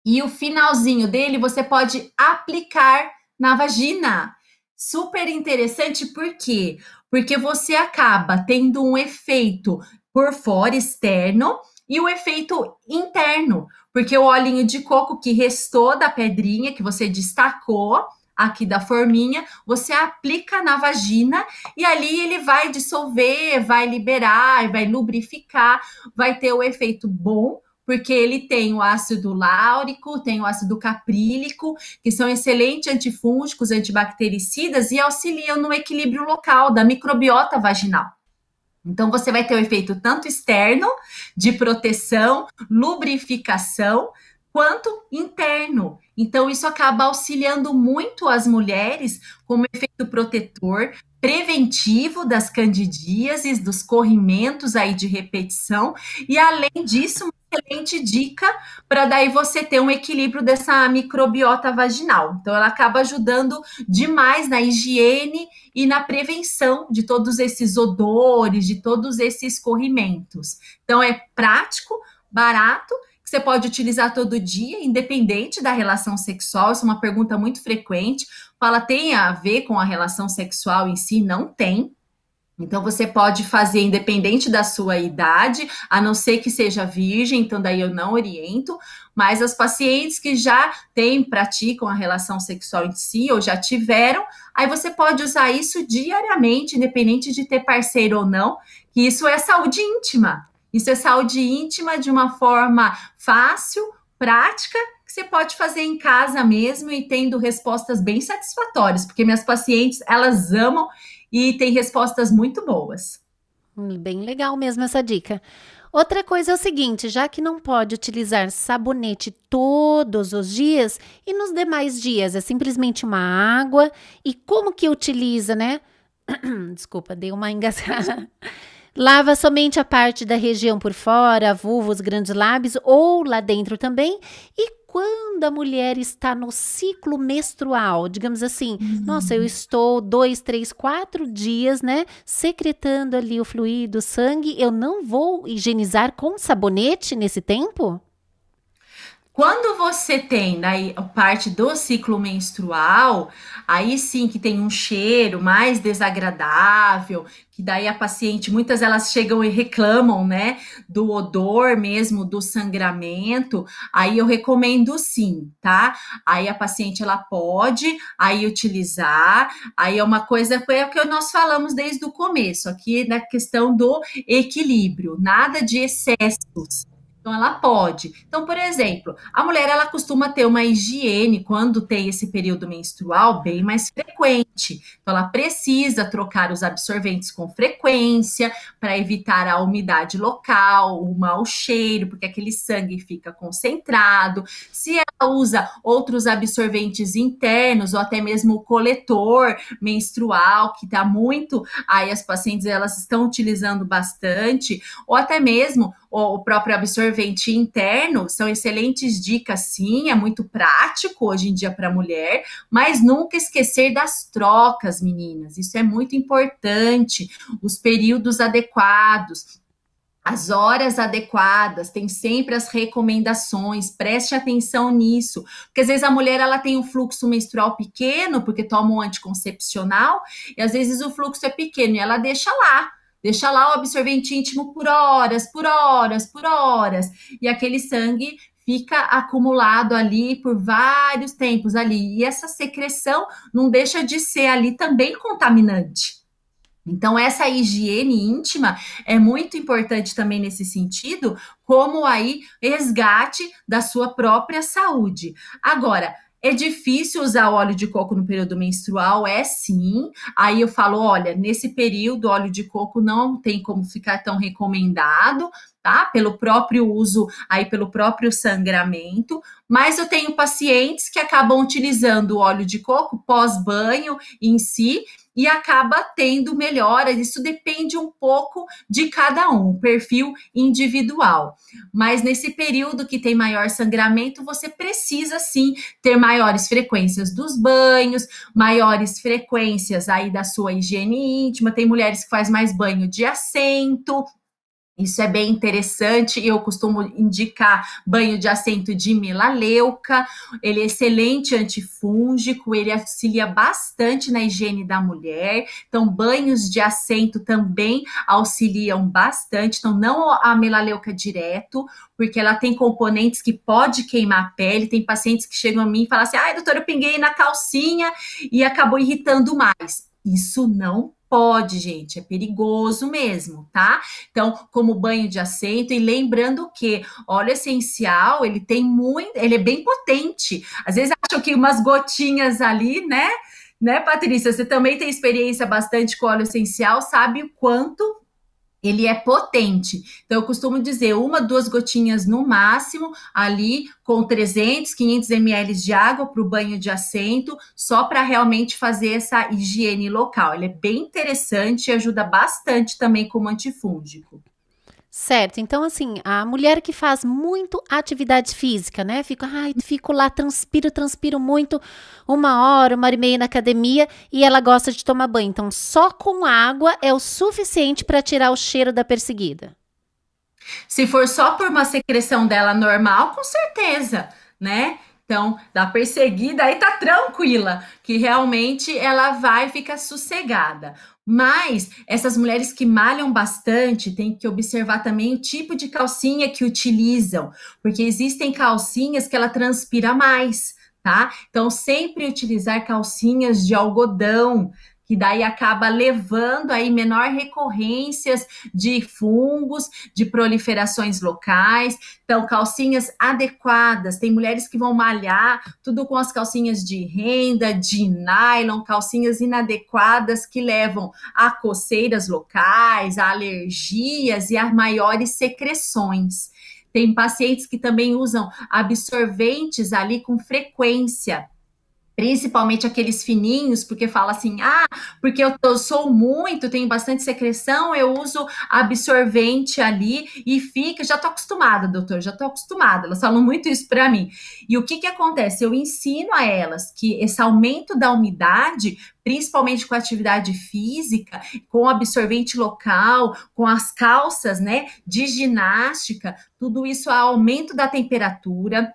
Speaker 2: e o finalzinho dele você pode aplicar na vagina. Super interessante, por quê? Porque você acaba tendo um efeito por fora externo e o efeito interno, porque o olhinho de coco que restou da pedrinha que você destacou, aqui da forminha, você aplica na vagina e ali ele vai dissolver, vai liberar, vai lubrificar, vai ter o efeito bom porque ele tem o ácido láurico, tem o ácido caprílico, que são excelentes antifúngicos, antibactericidas e auxiliam no equilíbrio local da microbiota vaginal. Então, você vai ter o efeito tanto externo, de proteção, lubrificação, quanto interno. Então, isso acaba auxiliando muito as mulheres como efeito protetor, preventivo das candidíases, dos corrimentos aí de repetição, e além disso, uma excelente dica para daí você ter um equilíbrio dessa microbiota vaginal. Então, ela acaba ajudando demais na higiene e na prevenção de todos esses odores, de todos esses corrimentos. Então, é prático, barato você pode utilizar todo dia, independente da relação sexual. Isso é uma pergunta muito frequente. Fala, tem a ver com a relação sexual em si? Não tem. Então, você pode fazer independente da sua idade, a não ser que seja virgem, então daí eu não oriento, mas as pacientes que já têm, praticam a relação sexual em si, ou já tiveram, aí você pode usar isso diariamente, independente de ter parceiro ou não, que isso é saúde íntima. Isso é saúde íntima de uma forma fácil, prática, que você pode fazer em casa mesmo e tendo respostas bem satisfatórias, porque minhas pacientes, elas amam e têm respostas muito boas.
Speaker 1: Hum, bem legal mesmo essa dica. Outra coisa é o seguinte, já que não pode utilizar sabonete todos os dias e nos demais dias é simplesmente uma água e como que utiliza, né? *clears throat* Desculpa, dei uma engasgada. Lava somente a parte da região por fora, vulva, os grandes lábios ou lá dentro também. E quando a mulher está no ciclo menstrual, digamos assim, uhum. nossa, eu estou dois, três, quatro dias, né, secretando ali o fluido, o sangue, eu não vou higienizar com sabonete nesse tempo?
Speaker 2: Quando você tem daí a parte do ciclo menstrual, aí sim que tem um cheiro mais desagradável, que daí a paciente, muitas elas chegam e reclamam, né, do odor mesmo, do sangramento, aí eu recomendo sim, tá? Aí a paciente ela pode aí utilizar, aí é uma coisa foi o que nós falamos desde o começo, aqui na questão do equilíbrio, nada de excessos. Então ela pode. Então, por exemplo, a mulher ela costuma ter uma higiene quando tem esse período menstrual bem mais frequente. Então ela precisa trocar os absorventes com frequência para evitar a umidade local, o mau cheiro, porque aquele sangue fica concentrado. Se ela usa outros absorventes internos ou até mesmo o coletor menstrual, que está muito, aí as pacientes elas estão utilizando bastante, ou até mesmo o próprio absorvente interno, são excelentes dicas, sim, é muito prático hoje em dia para mulher, mas nunca esquecer das trocas, meninas, isso é muito importante, os períodos adequados. As horas adequadas, tem sempre as recomendações, preste atenção nisso, porque às vezes a mulher ela tem um fluxo menstrual pequeno, porque toma um anticoncepcional, e às vezes o fluxo é pequeno e ela deixa lá, Deixa lá o absorvente íntimo por horas, por horas, por horas. E aquele sangue fica acumulado ali por vários tempos ali. E essa secreção não deixa de ser ali também contaminante. Então, essa higiene íntima é muito importante também nesse sentido, como aí resgate da sua própria saúde. Agora, é difícil usar óleo de coco no período menstrual? É sim. Aí eu falo: olha, nesse período, óleo de coco não tem como ficar tão recomendado, tá? Pelo próprio uso, aí pelo próprio sangramento. Mas eu tenho pacientes que acabam utilizando o óleo de coco pós-banho em si e acaba tendo melhoras. Isso depende um pouco de cada um, perfil individual. Mas nesse período que tem maior sangramento, você precisa sim ter maiores frequências dos banhos, maiores frequências aí da sua higiene íntima. Tem mulheres que faz mais banho de assento, isso é bem interessante. Eu costumo indicar banho de assento de melaleuca. Ele é excelente antifúngico, ele auxilia bastante na higiene da mulher. Então, banhos de assento também auxiliam bastante. Então, não a melaleuca direto, porque ela tem componentes que pode queimar a pele. Tem pacientes que chegam a mim e falam assim: ai, doutora, eu pinguei na calcinha e acabou irritando mais. Isso não Pode, gente, é perigoso mesmo, tá? Então, como banho de assento e lembrando que óleo essencial, ele tem muito, ele é bem potente. Às vezes acham que umas gotinhas ali, né? Né, Patrícia? Você também tem experiência bastante com óleo essencial, sabe o quanto ele é potente. Então, eu costumo dizer uma, duas gotinhas no máximo, ali com 300, 500 ml de água para o banho de assento, só para realmente fazer essa higiene local. Ele é bem interessante e ajuda bastante também como antifúngico.
Speaker 1: Certo, então assim, a mulher que faz muito atividade física, né? Fico, ai, fico lá, transpiro, transpiro muito, uma hora, uma hora e meia na academia e ela gosta de tomar banho. Então, só com água é o suficiente para tirar o cheiro da perseguida.
Speaker 2: Se for só por uma secreção dela normal, com certeza, né? Então, da perseguida aí tá tranquila, que realmente ela vai ficar sossegada. Mas essas mulheres que malham bastante têm que observar também o tipo de calcinha que utilizam, porque existem calcinhas que ela transpira mais, tá? Então, sempre utilizar calcinhas de algodão, que daí acaba levando aí menor recorrências de fungos, de proliferações locais. Então, calcinhas adequadas. Tem mulheres que vão malhar tudo com as calcinhas de renda, de nylon, calcinhas inadequadas que levam a coceiras locais, a alergias e a maiores secreções. Tem pacientes que também usam absorventes ali com frequência principalmente aqueles fininhos, porque fala assim: ah, porque eu, eu, sou muito, tenho bastante secreção, eu uso absorvente ali e fica. Já tô acostumada, doutor, já tô acostumada. Elas falam muito isso para mim. E o que que acontece? Eu ensino a elas que esse aumento da umidade, principalmente com atividade física, com absorvente local, com as calças, né, de ginástica, tudo isso aumento da temperatura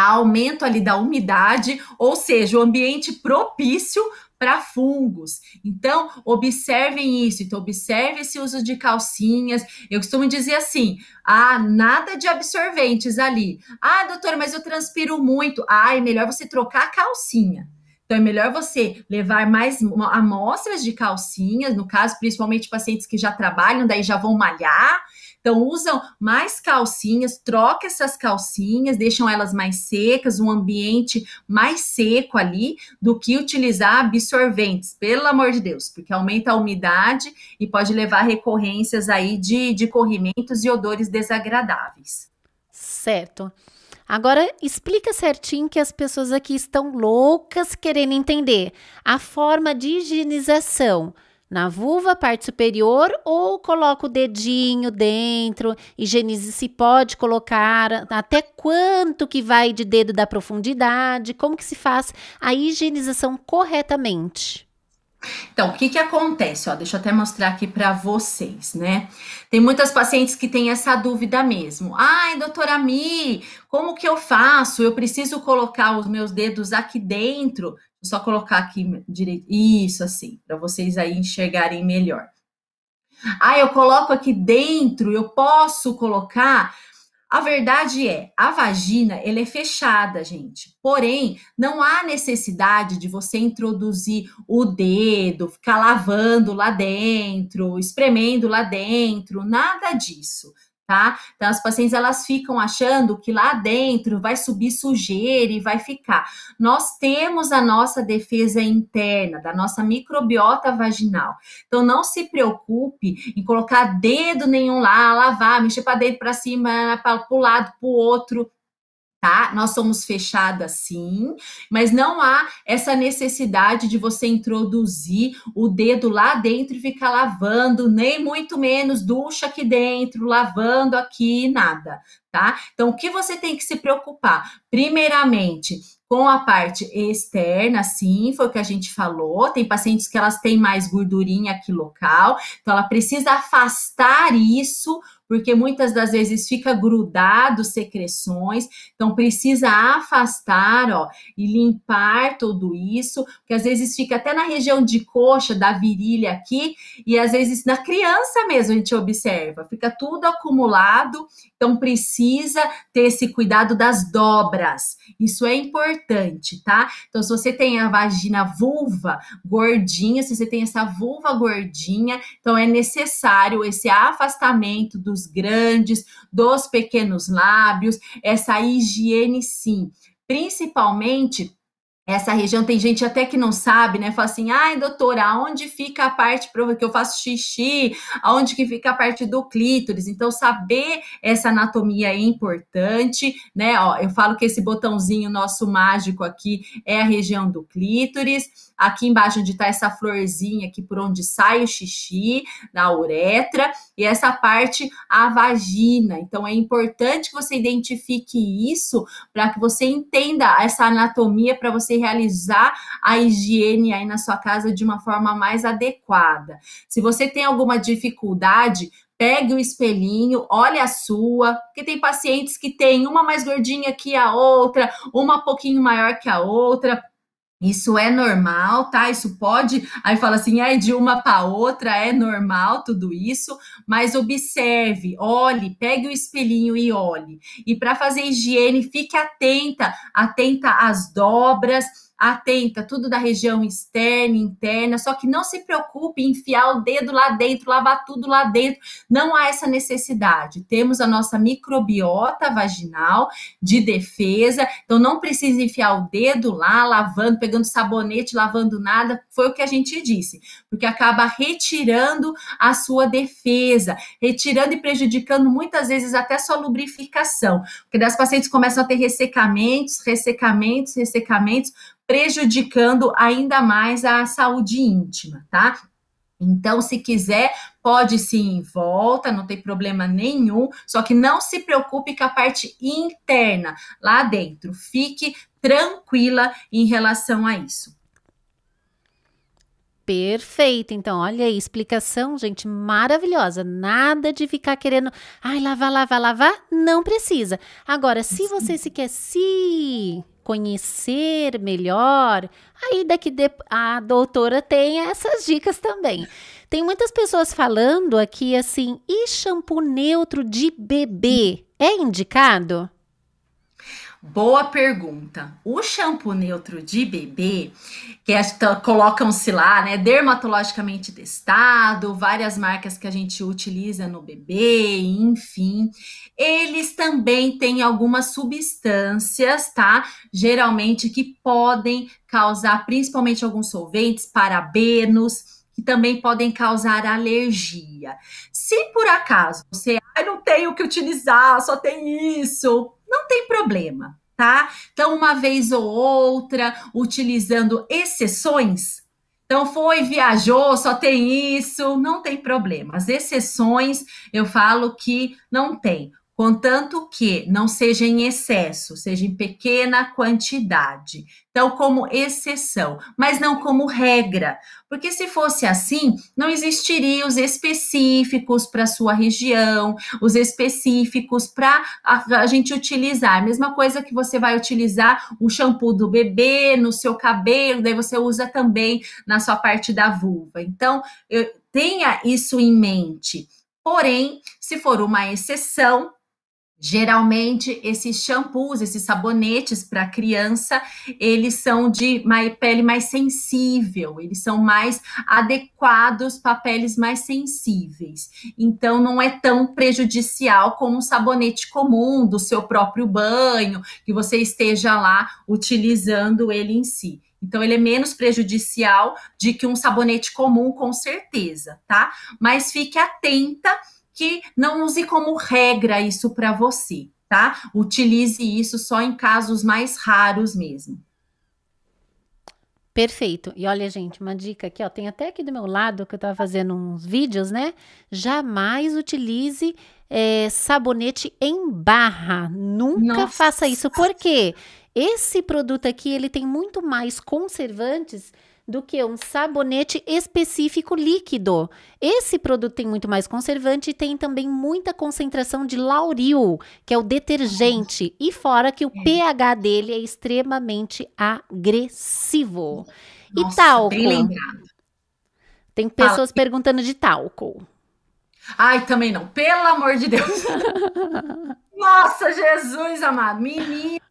Speaker 2: aumento ali da umidade, ou seja, o ambiente propício para fungos. Então, observem isso. Então, observe esse uso de calcinhas. Eu costumo dizer assim: ah, nada de absorventes ali. Ah, doutor, mas eu transpiro muito. Ah, é melhor você trocar a calcinha. Então, é melhor você levar mais amostras de calcinhas, no caso, principalmente pacientes que já trabalham, daí já vão malhar. Então, usam mais calcinhas, troca essas calcinhas, deixam elas mais secas, um ambiente mais seco ali, do que utilizar absorventes, pelo amor de Deus, porque aumenta a umidade e pode levar a recorrências aí de, de corrimentos e odores desagradáveis.
Speaker 1: Certo. Agora explica certinho que as pessoas aqui estão loucas querendo entender a forma de higienização na vulva, parte superior, ou coloca o dedinho dentro, higienize se pode colocar, até quanto que vai de dedo da profundidade, como que se faz a higienização corretamente?
Speaker 2: Então, o que que acontece? Ó, deixa eu até mostrar aqui para vocês, né? Tem muitas pacientes que têm essa dúvida mesmo. Ai, doutora Mi, como que eu faço? Eu preciso colocar os meus dedos aqui dentro só colocar aqui direito. Isso, assim, para vocês aí enxergarem melhor. Ah, eu coloco aqui dentro, eu posso colocar. A verdade é, a vagina, ela é fechada, gente. Porém, não há necessidade de você introduzir o dedo, ficar lavando lá dentro, espremendo lá dentro, nada disso tá? Então as pacientes elas ficam achando que lá dentro vai subir sujeira e vai ficar. Nós temos a nossa defesa interna, da nossa microbiota vaginal. Então não se preocupe em colocar dedo nenhum lá, lavar, mexer para dentro, para cima, para o lado, para o outro tá? Nós somos fechadas sim, mas não há essa necessidade de você introduzir o dedo lá dentro e ficar lavando, nem muito menos ducha aqui dentro, lavando aqui, nada, tá? Então, o que você tem que se preocupar? Primeiramente, com a parte externa, sim, foi o que a gente falou. Tem pacientes que elas têm mais gordurinha aqui local, então ela precisa afastar isso porque muitas das vezes fica grudado secreções, então precisa afastar, ó, e limpar tudo isso, porque às vezes fica até na região de coxa, da virilha aqui, e às vezes na criança mesmo a gente observa, fica tudo acumulado, então precisa ter esse cuidado das dobras. Isso é importante, tá? Então se você tem a vagina vulva gordinha, se você tem essa vulva gordinha, então é necessário esse afastamento dos grandes, dos pequenos lábios, essa higiene sim, principalmente essa região tem gente até que não sabe, né? Fala assim, ai, doutora, aonde fica a parte que eu faço xixi? Aonde que fica a parte do clítoris? Então, saber essa anatomia é importante, né? Ó, eu falo que esse botãozinho nosso mágico aqui é a região do clítoris. Aqui embaixo onde está essa florzinha aqui por onde sai o xixi, na uretra, e essa parte a vagina. Então, é importante que você identifique isso para que você entenda essa anatomia para você realizar a higiene aí na sua casa de uma forma mais adequada. Se você tem alguma dificuldade, pegue o espelhinho, olhe a sua, porque tem pacientes que têm uma mais gordinha que a outra, uma um pouquinho maior que a outra. Isso é normal, tá? Isso pode. Aí fala assim, é de uma para outra, é normal tudo isso, mas observe, olhe, pegue o espelhinho e olhe. E para fazer higiene, fique atenta, atenta às dobras, atenta, tudo da região externa, interna, só que não se preocupe em enfiar o dedo lá dentro, lavar tudo lá dentro, não há essa necessidade. Temos a nossa microbiota vaginal de defesa, então não precisa enfiar o dedo lá, lavando, pegando sabonete, lavando nada, foi o que a gente disse, porque acaba retirando a sua defesa, retirando e prejudicando muitas vezes até sua lubrificação, porque das pacientes começam a ter ressecamentos, ressecamentos, ressecamentos, prejudicando ainda mais a saúde íntima, tá? Então, se quiser, pode sim em volta, não tem problema nenhum. Só que não se preocupe com a parte interna, lá dentro. Fique tranquila em relação a isso.
Speaker 1: Perfeito. Então, olha aí, explicação, gente, maravilhosa. Nada de ficar querendo, ai, lavar, lavar, lavar. Não precisa. Agora, se você se quer se conhecer melhor, aí daqui de, a doutora tem essas dicas também. Tem muitas pessoas falando aqui assim, e shampoo neutro de bebê é indicado?
Speaker 2: Boa pergunta. O shampoo neutro de bebê, que colocam-se lá, né, dermatologicamente testado, várias marcas que a gente utiliza no bebê, enfim, eles também têm algumas substâncias, tá? Geralmente que podem causar, principalmente alguns solventes, parabenos, que também podem causar alergia. Se por acaso você ah, não tem o que utilizar, só tem isso, não tem problema, tá? Então, uma vez ou outra, utilizando exceções. Então, foi, viajou, só tem isso, não tem problema. As exceções, eu falo que não tem contanto que não seja em excesso, seja em pequena quantidade. Então, como exceção, mas não como regra, porque se fosse assim, não existiriam os específicos para sua região, os específicos para a, a, gente utilizar. Mesma coisa que você vai utilizar o shampoo do bebê no seu cabelo, daí você usa também na sua parte da vulva. Então, eu, tenha isso em mente. Porém, se for uma exceção, Geralmente, esses shampoos, esses sabonetes para criança, eles são de pele mais sensível, eles são mais adequados para peles mais sensíveis. Então, não é tão prejudicial como um sabonete comum do seu próprio banho, que você esteja lá utilizando ele em si. Então, ele é menos prejudicial de que um sabonete comum, com certeza, tá? Mas fique atenta que não use como regra isso para você, tá? Utilize isso só em casos mais raros mesmo.
Speaker 1: Perfeito. E olha, gente, uma dica aqui, ó, tem até aqui do meu lado que eu tava fazendo uns vídeos, né? Jamais utilize é, sabonete em barra. Nunca Nossa. faça isso. porque Esse produto aqui, ele tem muito mais conservantes do que um sabonete específico líquido. Esse produto tem muito mais conservante e tem também muita concentração de lauril, que é o detergente, e fora que o é. pH dele é extremamente agressivo. Nossa, e talco? Tem pessoas ah, perguntando de talco.
Speaker 2: Ai, também não. Pelo amor de Deus. *laughs* Nossa, Jesus amado. Menina,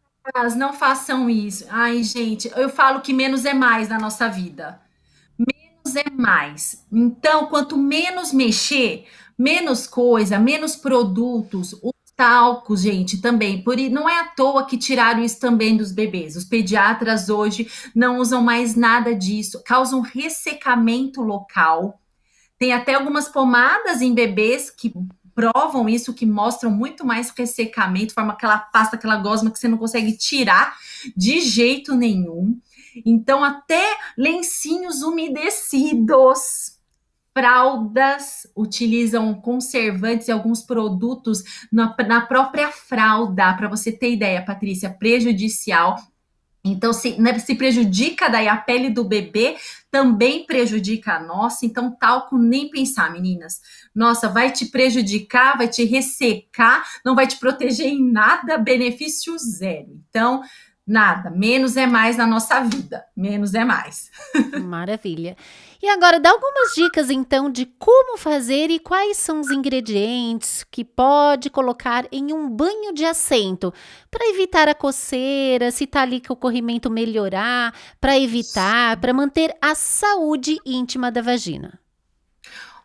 Speaker 2: não façam isso. Ai, gente, eu falo que menos é mais na nossa vida. Menos é mais. Então, quanto menos mexer, menos coisa, menos produtos, os talcos, gente, também. Por não é à toa que tiraram isso também dos bebês. Os pediatras hoje não usam mais nada disso, causam ressecamento local. Tem até algumas pomadas em bebês que provam isso, que mostram muito mais ressecamento, forma aquela pasta, aquela gosma que você não consegue tirar de jeito nenhum. Então, até lencinhos umedecidos, fraldas utilizam conservantes e alguns produtos na, na própria fralda, para você ter ideia, Patrícia, prejudicial então, se, né, se prejudica daí a pele do bebê, também prejudica a nossa. Então, talco nem pensar, meninas. Nossa, vai te prejudicar, vai te ressecar, não vai te proteger em nada, benefício zero. Então, nada, menos é mais na nossa vida, menos é mais. *laughs*
Speaker 1: Maravilha. E agora, dá algumas dicas então de como fazer e quais são os ingredientes que pode colocar em um banho de assento para evitar a coceira, se tá ali que o corrimento melhorar, para evitar, para manter a saúde íntima da vagina.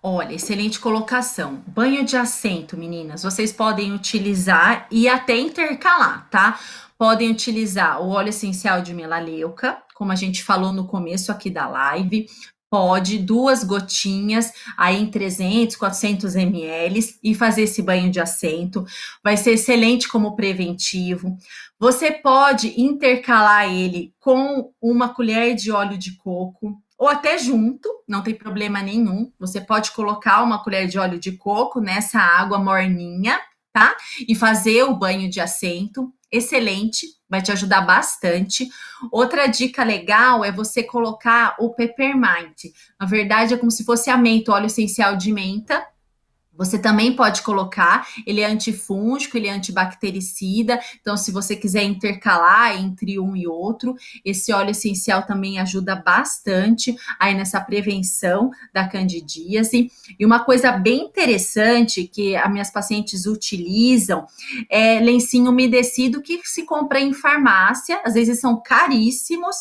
Speaker 2: Olha, excelente colocação. Banho de assento, meninas, vocês podem utilizar e até intercalar, tá? Podem utilizar o óleo essencial de melaleuca, como a gente falou no começo aqui da live, pode duas gotinhas aí em 300, 400 ml e fazer esse banho de assento. Vai ser excelente como preventivo. Você pode intercalar ele com uma colher de óleo de coco ou até junto, não tem problema nenhum. Você pode colocar uma colher de óleo de coco nessa água morninha, tá? E fazer o banho de assento. Excelente, vai te ajudar bastante. Outra dica legal é você colocar o peppermint. Na verdade, é como se fosse a menta, óleo essencial de menta, você também pode colocar, ele é antifúngico, ele é antibactericida, então se você quiser intercalar entre um e outro, esse óleo essencial também ajuda bastante aí nessa prevenção da candidíase. E uma coisa bem interessante que as minhas pacientes utilizam é lencinho umedecido que se compra em farmácia, às vezes são caríssimos,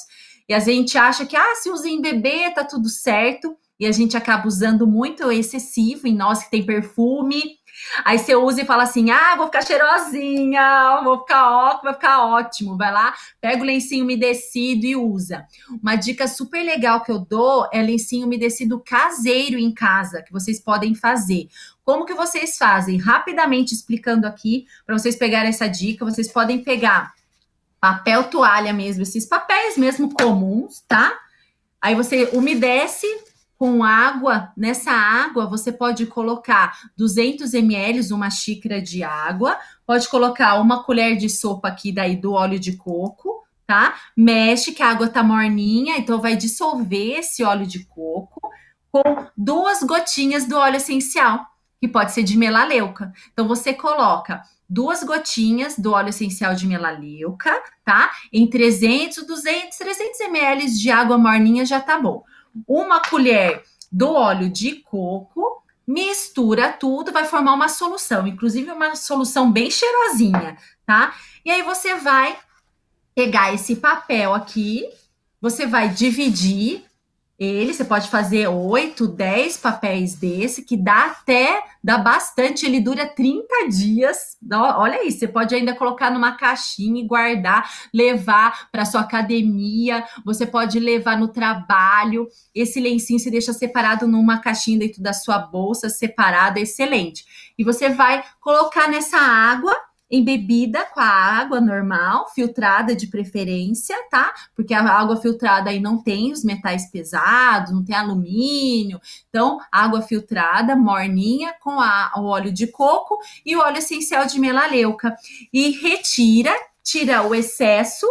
Speaker 2: e a gente acha que, ah, se usa em bebê, tá tudo certo e a gente acaba usando muito excessivo em nós que tem perfume. Aí você usa e fala assim: ah, vou ficar cheirosinha, vou ficar ó, vai ficar ótimo. Vai lá, pega o lencinho umedecido e usa. Uma dica super legal que eu dou é lencinho umedecido caseiro em casa, que vocês podem fazer. Como que vocês fazem? Rapidamente explicando aqui, para vocês pegarem essa dica, vocês podem pegar papel toalha mesmo, esses papéis mesmo comuns, tá? Aí você umedece com água, nessa água você pode colocar 200 ml, uma xícara de água, pode colocar uma colher de sopa aqui daí do óleo de coco, tá? Mexe que a água tá morninha, então vai dissolver esse óleo de coco com duas gotinhas do óleo essencial, que pode ser de melaleuca. Então você coloca duas gotinhas do óleo essencial de melaleuca, tá? Em 300, 200, 300 ml de água morninha já tá bom uma colher do óleo de coco, mistura tudo, vai formar uma solução, inclusive uma solução bem cheirosinha, tá? E aí você vai pegar esse papel aqui, você vai dividir ele, você pode fazer 8, 10 papéis desse, que dá até, dá bastante, ele dura 30 dias. Olha isso, você pode ainda colocar numa caixinha e guardar, levar para sua academia, você pode levar no trabalho. Esse lencinho se deixa separado numa caixinha dentro da sua bolsa, separado, excelente. E você vai colocar nessa água embebida com a água normal, filtrada de preferência, tá? Porque a água filtrada aí não tem os metais pesados, não tem alumínio. Então, água filtrada, morninha, com a, o óleo de coco e o óleo essencial de melaleuca. E retira, tira o excesso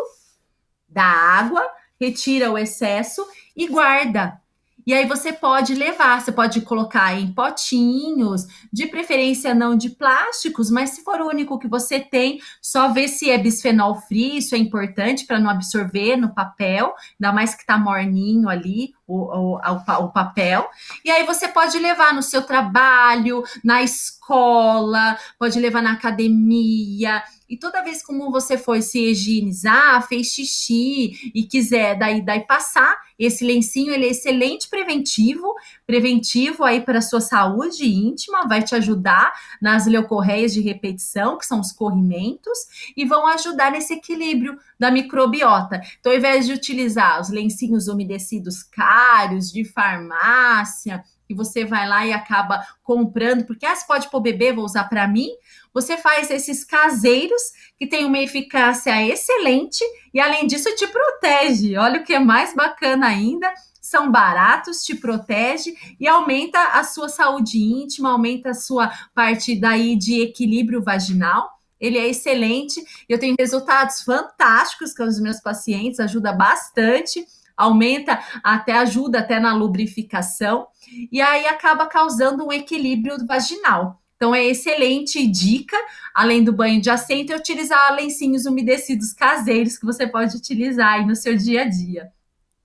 Speaker 2: da água, retira o excesso e guarda e aí você pode levar, você pode colocar em potinhos, de preferência não de plásticos, mas se for o único que você tem, só ver se é bisfenol free, isso é importante para não absorver no papel, ainda mais que está morninho ali o, o, o, papel. E aí você pode levar no seu trabalho, na escola, pode levar na academia, e toda vez como você for se higienizar, fez xixi e quiser daí, daí passar, esse lencinho ele é excelente preventivo, preventivo aí para a sua saúde íntima, vai te ajudar nas leucorreias de repetição, que são os corrimentos, e vão ajudar nesse equilíbrio da microbiota. Então, ao invés de utilizar os lencinhos umedecidos caros de farmácia, que você vai lá e acaba comprando, porque ah, você pode pôr bebê, vou usar para mim você faz esses caseiros que têm uma eficácia excelente e, além disso, te protege. Olha o que é mais bacana ainda. São baratos, te protege e aumenta a sua saúde íntima, aumenta a sua parte daí de equilíbrio vaginal. Ele é excelente. Eu tenho resultados fantásticos com os meus pacientes, ajuda bastante aumenta até ajuda até na lubrificação e aí acaba causando um equilíbrio vaginal. Então é excelente dica, além do banho de assento, é utilizar lencinhos umedecidos caseiros que você pode utilizar aí no seu dia a dia.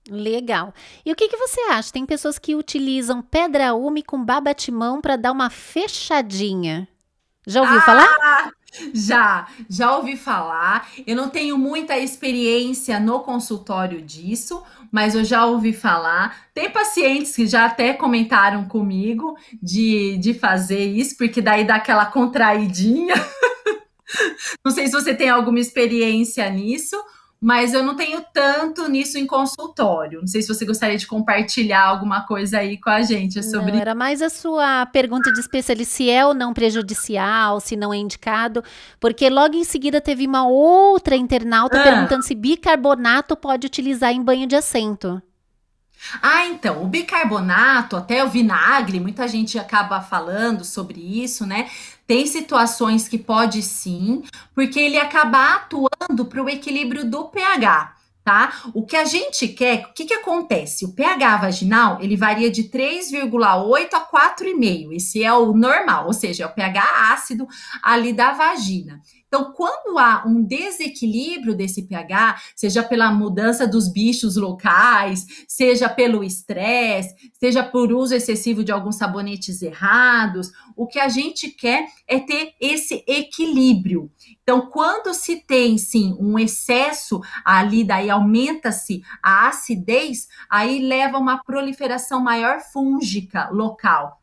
Speaker 1: Legal. E o que, que você acha? Tem pessoas que utilizam pedra ume com babatimão para dar uma fechadinha. Já ouviu ah, falar?
Speaker 2: Já, já ouvi falar. Eu não tenho muita experiência no consultório disso, mas eu já ouvi falar. Tem pacientes que já até comentaram comigo de, de fazer isso, porque daí dá aquela contraidinha. *laughs* não sei se você tem alguma experiência nisso, mas eu não tenho tanto nisso em consultório. Não sei se você gostaria de compartilhar alguma coisa aí com a gente sobre.
Speaker 1: Não, era mais a sua pergunta de especialista se é ou não prejudicial, se não é indicado, porque logo em seguida teve uma outra internauta ah. perguntando se bicarbonato pode utilizar em banho de assento.
Speaker 2: Ah, então, o bicarbonato, até o vinagre, muita gente acaba falando sobre isso, né? Tem situações que pode sim, porque ele acaba atuando para o equilíbrio do pH, tá? O que a gente quer, o que, que acontece? O pH vaginal, ele varia de 3,8 a 4,5. Esse é o normal, ou seja, é o pH ácido ali da vagina. Então, quando há um desequilíbrio desse pH, seja pela mudança dos bichos locais, seja pelo estresse, seja por uso excessivo de alguns sabonetes errados, o que a gente quer é ter esse equilíbrio. Então, quando se tem sim um excesso ali, daí aumenta-se a acidez, aí leva uma proliferação maior fúngica local.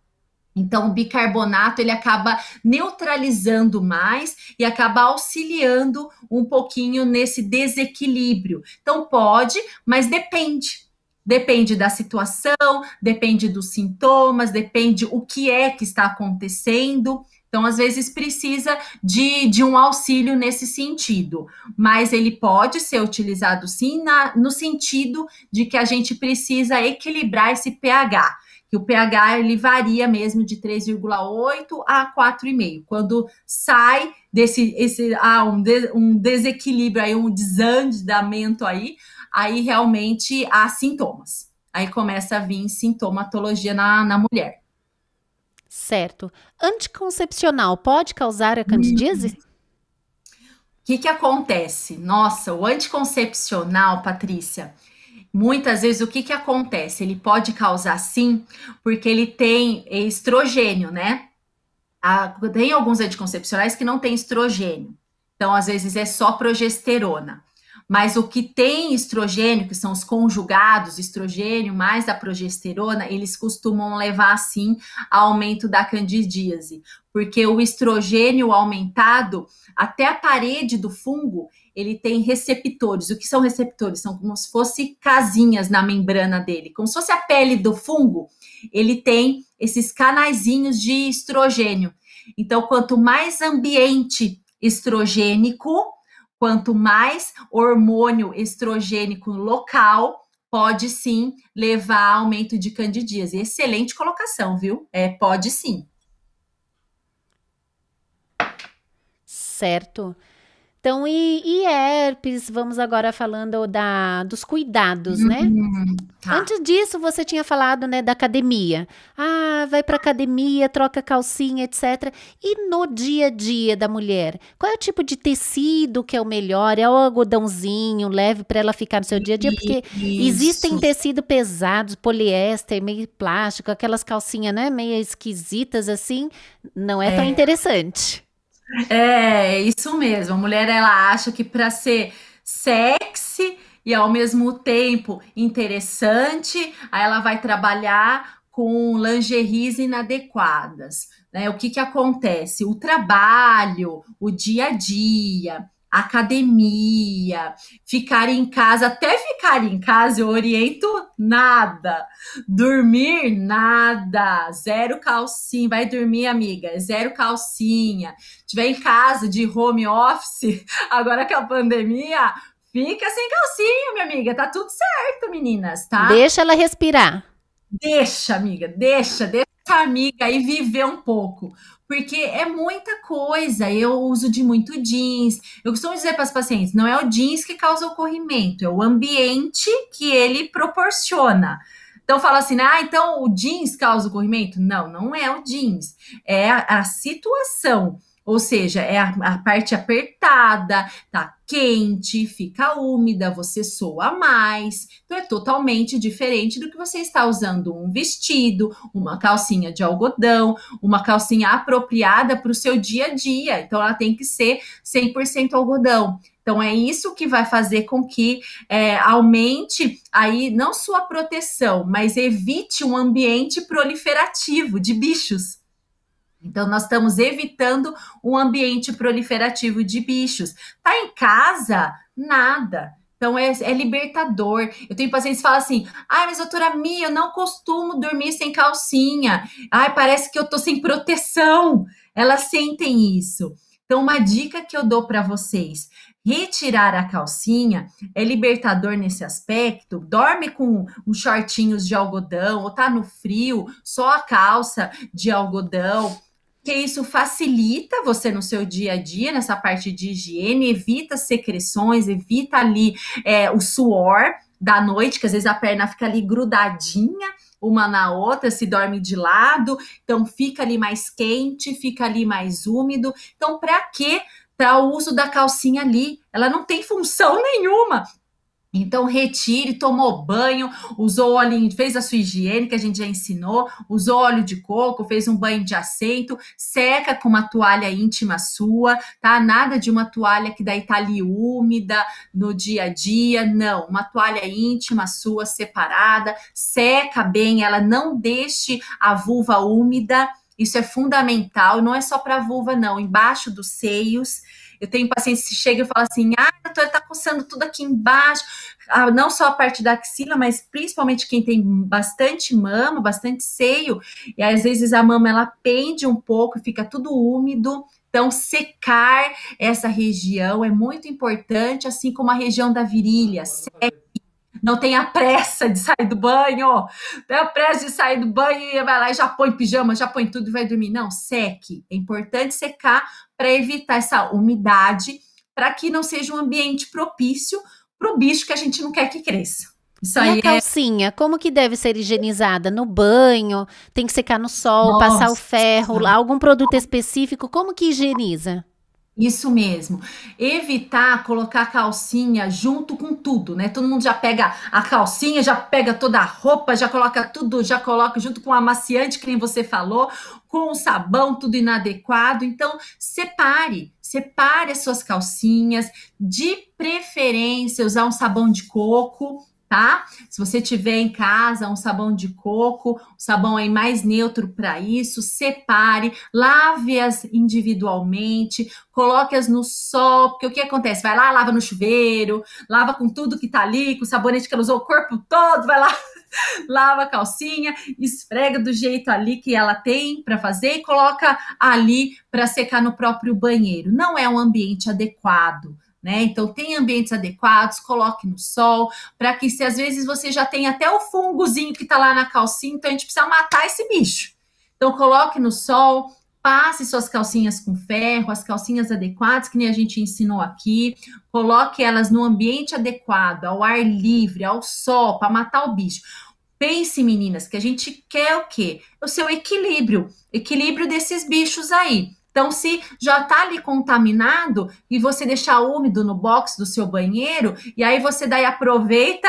Speaker 2: Então, o bicarbonato ele acaba neutralizando mais e acaba auxiliando um pouquinho nesse desequilíbrio. Então, pode, mas depende. Depende da situação, depende dos sintomas, depende o que é que está acontecendo. Então, às vezes, precisa de, de um auxílio nesse sentido, mas ele pode ser utilizado sim na, no sentido de que a gente precisa equilibrar esse pH que o pH ele varia mesmo de 3,8 a 4,5. Quando sai desse esse ah, um, de, um desequilíbrio aí, um desandamento aí, aí realmente há sintomas. Aí começa a vir sintomatologia na, na mulher.
Speaker 1: Certo. Anticoncepcional pode causar a candidíase?
Speaker 2: O que, que acontece? Nossa, o anticoncepcional, Patrícia, muitas vezes o que, que acontece? Ele pode causar sim, porque ele tem estrogênio, né? tem alguns anticoncepcionais que não tem estrogênio. Então, às vezes, é só progesterona. Mas o que tem estrogênio, que são os conjugados, estrogênio mais a progesterona, eles costumam levar, sim, a aumento da candidíase. Porque o estrogênio aumentado, até a parede do fungo, ele tem receptores. O que são receptores? São como se fossem casinhas na membrana dele, como se fosse a pele do fungo. Ele tem esses canaizinhos de estrogênio. Então, quanto mais ambiente estrogênico, quanto mais hormônio estrogênico local, pode sim levar a aumento de candidíase. Excelente colocação, viu? É, pode sim.
Speaker 1: Certo. Então, e, e, herpes, vamos agora falando da, dos cuidados, né? Uhum, tá. Antes disso, você tinha falado, né, da academia. Ah, vai pra academia, troca calcinha, etc. E no dia a dia da mulher, qual é o tipo de tecido que é o melhor? É o algodãozinho leve para ela ficar no seu dia a dia? Porque Isso. existem tecidos pesados, poliéster, meio plástico, aquelas calcinhas, né, meio esquisitas assim, não é, é. tão interessante.
Speaker 2: É, isso mesmo. A mulher ela acha que para ser sexy e ao mesmo tempo interessante, aí ela vai trabalhar com lingeries inadequadas. Né? O que, que acontece? O trabalho, o dia a dia, academia, ficar em casa, até ficar em casa eu oriento nada. Dormir nada, zero calcinha, vai dormir amiga, zero calcinha. Tiver em casa de home office, *laughs* agora que a pandemia, fica sem calcinha, minha amiga, tá tudo certo, meninas, tá?
Speaker 1: Deixa ela respirar.
Speaker 2: Deixa, amiga, deixa, deixa a amiga aí viver um pouco porque é muita coisa. Eu uso de muito jeans. Eu costumo dizer para as pacientes: não é o jeans que causa o corrimento, é o ambiente que ele proporciona. Então fala assim, ah, então o jeans causa o corrimento? Não, não é o jeans, é a, a situação ou seja, é a, a, parte apertada, tá quente, fica úmida, você soa mais. Então é totalmente diferente do que você está usando um vestido, uma calcinha de algodão, uma calcinha apropriada para o seu dia a dia. Então ela tem que ser 100% algodão. Então é isso que vai fazer com que é, aumente aí não sua proteção, mas evite um ambiente proliferativo de bichos. Então, nós estamos evitando um ambiente proliferativo de bichos. Tá em casa? Nada. Então é, é, libertador. Eu tenho pacientes que falam assim: ai, mas doutora Mia, eu não costumo dormir sem calcinha. Ai, parece que eu tô sem proteção. Elas sentem isso. Então, uma dica que eu dou para vocês: retirar a calcinha é libertador nesse aspecto. Dorme com uns shortinhos de algodão, ou tá no frio, só a calça de algodão que isso facilita você no seu dia a dia, nessa parte de higiene, evita secreções, evita ali é, o suor da noite, que às vezes a perna fica ali grudadinha uma na outra, se dorme de lado, então fica ali mais quente, fica ali mais úmido. Então, para quê? Para o uso da calcinha ali, ela não tem função *laughs* nenhuma. Então, retire, tomou banho, usou óleo, fez a sua higiene, que a gente já ensinou, usou óleo de coco, fez um banho de assento, seca com uma toalha íntima sua, tá? Nada de uma toalha que daí tá ali úmida no dia a dia, não. Uma toalha íntima sua, separada, seca bem, ela não deixe a vulva úmida, isso é fundamental, não é só para vulva, não, embaixo dos seios eu tenho pacientes que chegam e falam assim: ah, doutora, tá coçando tudo aqui embaixo, ah, não só a parte da axila, mas principalmente quem tem bastante mama, bastante seio, e às vezes a mama ela pende um pouco, fica tudo úmido. Então, secar essa região é muito importante, assim como a região da virilha. Seque não tenha pressa de sair do banho, tenha pressa de sair do banho e vai lá e já põe pijama, já põe tudo e vai dormir. Não, seque. É importante secar para evitar essa umidade, para que não seja um ambiente propício para o bicho que a gente não quer que cresça.
Speaker 1: Isso e a é calcinha, é... como que deve ser higienizada? No banho? Tem que secar no sol, Nossa. passar o ferro, lá, algum produto específico? Como que higieniza?
Speaker 2: Isso mesmo. Evitar colocar calcinha junto com tudo, né? Todo mundo já pega a calcinha, já pega toda a roupa, já coloca tudo, já coloca junto com o amaciante, que nem você falou, com o sabão, tudo inadequado. Então, separe, separe as suas calcinhas, de preferência usar um sabão de coco, tá? Se você tiver em casa um sabão de coco, um sabão aí mais neutro para isso, separe, lave-as individualmente, coloque-as no sol, porque o que acontece? Vai lá, lava no chuveiro, lava com tudo que tá ali, com o sabonete que ela usou o corpo todo, vai lá, *laughs* lava a calcinha, esfrega do jeito ali que ela tem para fazer e coloca ali para secar no próprio banheiro. Não é um ambiente adequado né? Então, tem ambientes adequados, coloque no sol, para que se às vezes você já tem até o fungozinho que está lá na calcinha, então a gente precisa matar esse bicho. Então, coloque no sol, passe suas calcinhas com ferro, as calcinhas adequadas, que nem a gente ensinou aqui, coloque elas no ambiente adequado, ao ar livre, ao sol, para matar o bicho. Pense, meninas, que a gente quer o quê? O seu equilíbrio, equilíbrio desses bichos aí. Então, se já está ali contaminado e você deixar úmido no box do seu banheiro, e aí você daí aproveita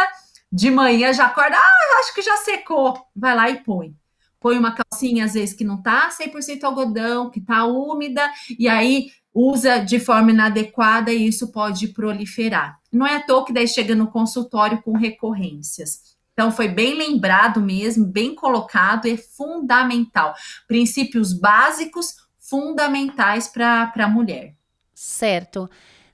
Speaker 2: de manhã, já acorda, ah, acho que já secou. Vai lá e põe. Põe uma calcinha, às vezes, que não tá 100% algodão, que tá úmida, e aí usa de forma inadequada e isso pode proliferar. Não é à toa que daí chega no consultório com recorrências. Então, foi bem lembrado mesmo, bem colocado, é fundamental. Princípios básicos fundamentais para a mulher.
Speaker 1: Certo.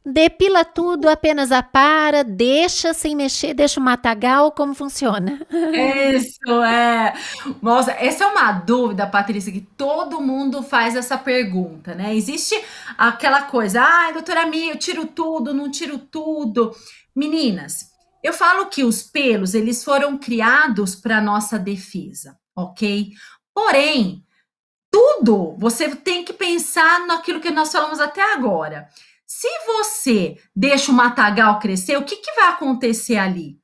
Speaker 1: Depila tudo, apenas apara, deixa sem mexer, deixa o matagal, como funciona? *laughs*
Speaker 2: Isso, é. Nossa, essa é uma dúvida, Patrícia, que todo mundo faz essa pergunta, né? Existe aquela coisa, ai, doutora Mia, eu tiro tudo, não tiro tudo. Meninas, eu falo que os pelos, eles foram criados para nossa defesa, ok? Porém, tudo você tem que pensar naquilo que nós falamos até agora. Se você deixa o matagal crescer, o que, que vai acontecer ali?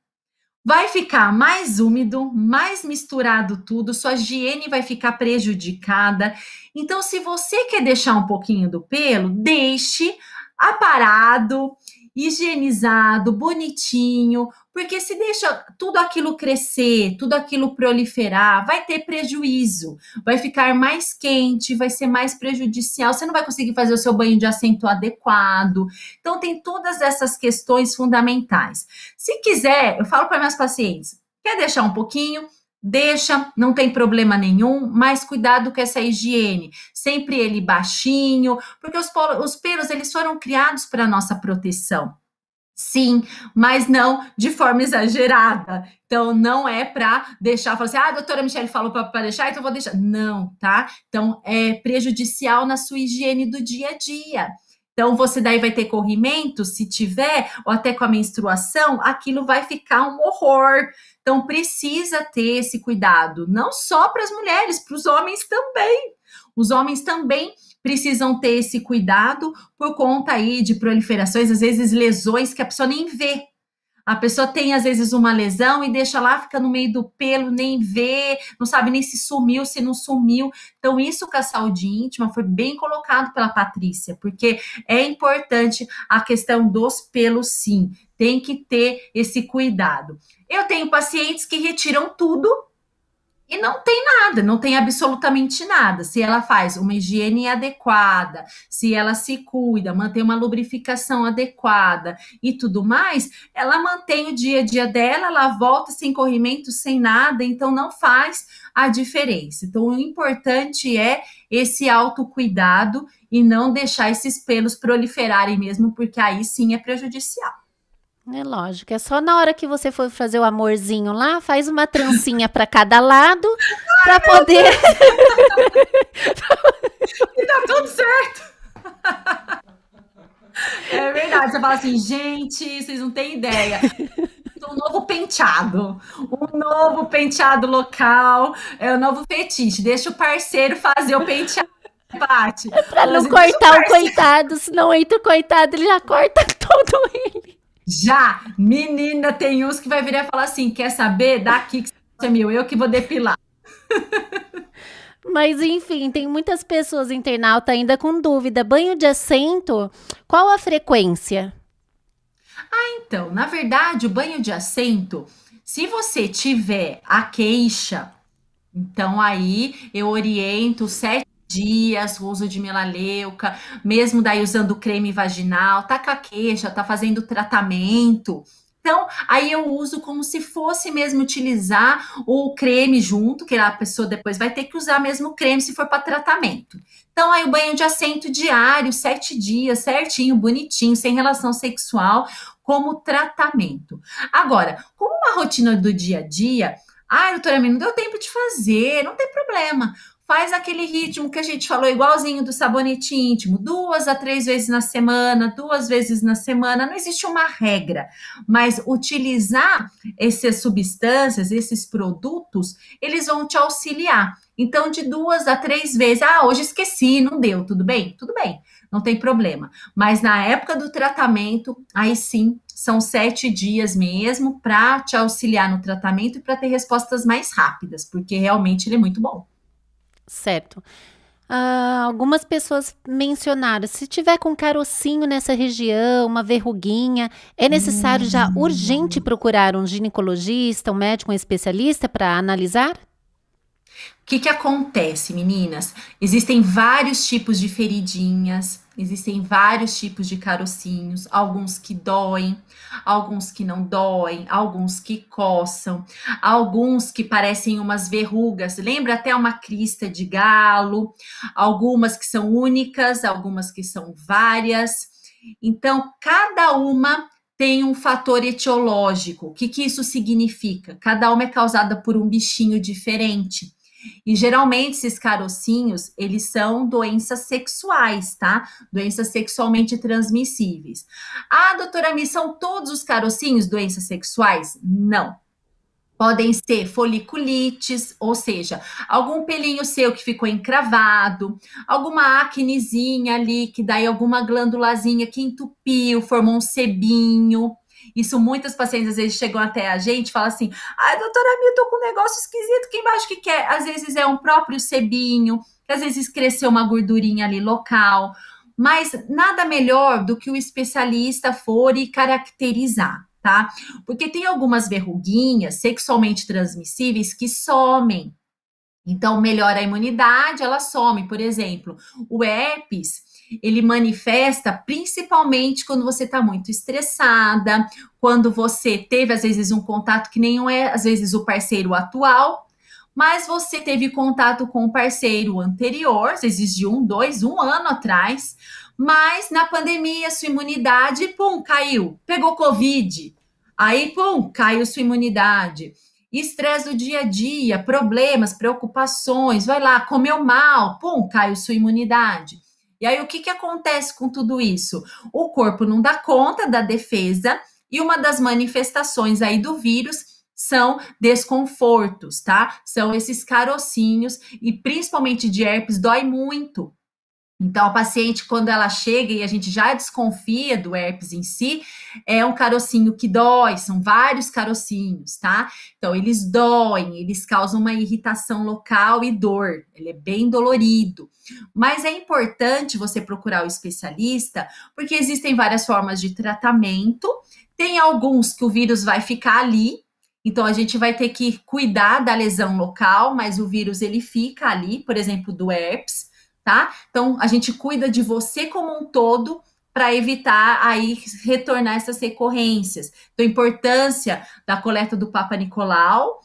Speaker 2: Vai ficar mais úmido, mais misturado tudo, sua higiene vai ficar prejudicada. Então, se você quer deixar um pouquinho do pelo, deixe aparado, higienizado, bonitinho, porque se deixa tudo aquilo crescer, tudo aquilo proliferar, vai ter prejuízo, vai ficar mais quente, vai ser mais prejudicial, você não vai conseguir fazer o seu banho de assento adequado. Então, tem todas essas questões fundamentais. Se quiser, eu falo para minhas pacientes, quer deixar um pouquinho? Deixa, não tem problema nenhum, mas cuidado com essa higiene. Sempre ele baixinho, porque os, os pelos eles foram criados para nossa proteção. Sim, mas não de forma exagerada. Então, não é para deixar, falar assim, ah, a doutora Michelle falou para deixar, então vou deixar. Não, tá? Então, é prejudicial na sua higiene do dia a dia. Então, você daí vai ter corrimento, se tiver, ou até com a menstruação, aquilo vai ficar um horror. Então, precisa ter esse cuidado, não só para as mulheres, para os homens também. Os homens também precisam ter esse cuidado por conta aí de proliferações, às vezes lesões que a pessoa nem vê. A pessoa tem, às vezes, uma lesão e deixa lá, fica no meio do pelo, nem vê, não sabe nem se sumiu, se não sumiu. Então, isso com a saúde íntima foi bem colocado pela Patrícia, porque é importante a questão dos pelos, sim. Tem que ter esse cuidado. Eu tenho pacientes que retiram tudo e não tem nada, não tem absolutamente nada. Se ela faz uma higiene adequada, se ela se cuida, mantém uma lubrificação adequada e tudo mais, ela mantém o dia a dia dela, ela volta sem corrimento, sem nada, então não faz a diferença. Então o importante é esse autocuidado e não deixar esses pelos proliferarem mesmo, porque aí sim é prejudicial.
Speaker 1: É lógico, é só na hora que você for fazer o amorzinho lá, faz uma trancinha para cada lado para poder. *laughs*
Speaker 2: e tá tudo certo. É verdade, você fala assim, gente, vocês não têm ideia. Um novo penteado, um novo penteado local, é o um novo fetiche. Deixa o parceiro fazer o penteado. Bate.
Speaker 1: É pra não cortar o, o coitado, senão entra o coitado, ele já corta *laughs* todo ele.
Speaker 2: Já, menina, tem uns que vai virar e falar assim: quer saber? Daqui que você é meu, eu que vou depilar.
Speaker 1: Mas enfim, tem muitas pessoas internautas ainda com dúvida. Banho de assento, qual a frequência?
Speaker 2: Ah, então, na verdade, o banho de assento, se você tiver a queixa, então aí eu oriento sete dias, o uso de melaleuca, mesmo daí usando creme vaginal, tá com a queixa, tá fazendo tratamento. Então, aí eu uso como se fosse mesmo utilizar o creme junto, que a pessoa depois vai ter que usar mesmo o creme se for para tratamento. Então, aí o banho de assento diário, sete dias, certinho, bonitinho, sem relação sexual, como tratamento. Agora, como uma rotina do dia a dia, ah, doutora, não deu tempo de fazer, não tem problema faz aquele ritmo que a gente falou, igualzinho do sabonete íntimo, duas a três vezes na semana, duas vezes na semana, não existe uma regra, mas utilizar essas substâncias, esses produtos, eles vão te auxiliar. Então, de duas a três vezes, ah, hoje esqueci, não deu, tudo bem? Tudo bem, não tem problema. Mas na época do tratamento, aí sim, são sete dias mesmo para te auxiliar no tratamento e para ter respostas mais rápidas, porque realmente ele é muito bom.
Speaker 1: Certo. Uh, algumas pessoas mencionaram: se tiver com carocinho nessa região, uma verruguinha, é necessário já urgente procurar um ginecologista, um médico, um especialista para analisar?
Speaker 2: O que, que acontece, meninas? Existem vários tipos de feridinhas, existem vários tipos de carocinhos, alguns que doem, alguns que não doem, alguns que coçam, alguns que parecem umas verrugas, lembra até uma crista de galo, algumas que são únicas, algumas que são várias. Então, cada uma tem um fator etiológico. O que, que isso significa? Cada uma é causada por um bichinho diferente. E geralmente esses carocinhos, eles são doenças sexuais, tá? Doenças sexualmente transmissíveis. Ah, doutora Mi, são todos os carocinhos doenças sexuais? Não. Podem ser foliculites, ou seja, algum pelinho seu que ficou encravado, alguma acnezinha ali, que daí alguma glândulazinha que entupiu, formou um sebinho. Isso muitas pacientes às vezes chegam até a gente e falam assim: ai, doutora Mia, tô com um negócio esquisito aqui embaixo que quer. Às vezes é um próprio sebinho, às vezes cresceu uma gordurinha ali local. Mas nada melhor do que o especialista for e caracterizar, tá? Porque tem algumas verruguinhas sexualmente transmissíveis que somem. Então, melhora a imunidade, ela some. Por exemplo, o herpes ele manifesta principalmente quando você está muito estressada, quando você teve, às vezes, um contato que nem é, às vezes, o parceiro atual, mas você teve contato com o parceiro anterior, às vezes de um, dois, um ano atrás, Mas na pandemia, sua imunidade, pum, caiu. Pegou Covid. Aí, pum, caiu sua imunidade. Estresse do dia a dia, problemas, preocupações, vai lá, comeu mal, pum, caiu sua imunidade. E aí, o que, que acontece com tudo isso? O corpo não dá conta da defesa e uma das manifestações aí do vírus são desconfortos, tá? São esses carocinhos e principalmente de herpes dói muito. Então, a paciente, quando ela chega e a gente já desconfia do herpes em si, é um carocinho que dói, são vários carocinhos, tá? Então, eles doem, eles causam uma irritação local e dor, ele é bem dolorido. Mas é importante você procurar o especialista, porque existem várias formas de tratamento, tem alguns que o vírus vai ficar ali, então a gente vai ter que cuidar da lesão local, mas o vírus ele fica ali, por exemplo, do herpes, tá? Então a gente cuida de você como um todo para evitar aí retornar essas recorrências. Então, a importância da coleta do Papa Nicolau,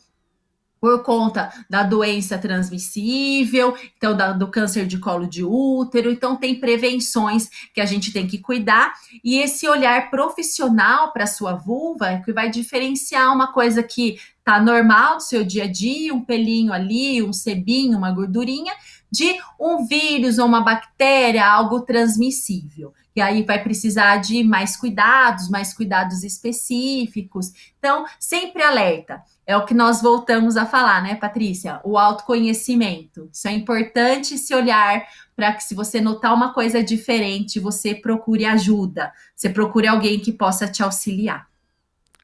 Speaker 2: por conta da doença transmissível, então da, do câncer de colo de útero, então tem prevenções que a gente tem que cuidar e esse olhar profissional para sua vulva é que vai diferenciar uma coisa que tá normal do seu dia a dia, um pelinho ali, um sebinho, uma gordurinha, de um vírus ou uma bactéria, algo transmissível. E aí vai precisar de mais cuidados, mais cuidados específicos. Então, sempre alerta é o que nós voltamos a falar, né, Patrícia? O autoconhecimento. Isso é importante se olhar para que, se você notar uma coisa diferente, você procure ajuda, você procure alguém que possa te auxiliar.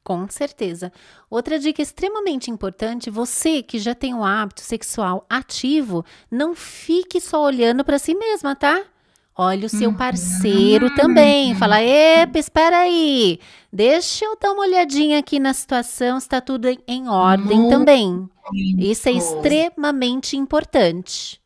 Speaker 1: Com certeza. Outra dica extremamente importante: você que já tem um hábito sexual ativo, não fique só olhando para si mesma, tá? Olha o seu uhum. parceiro também. Fala, epa, espera aí. Deixa eu dar uma olhadinha aqui na situação, está tudo em ordem Muito também. Isso é extremamente importante.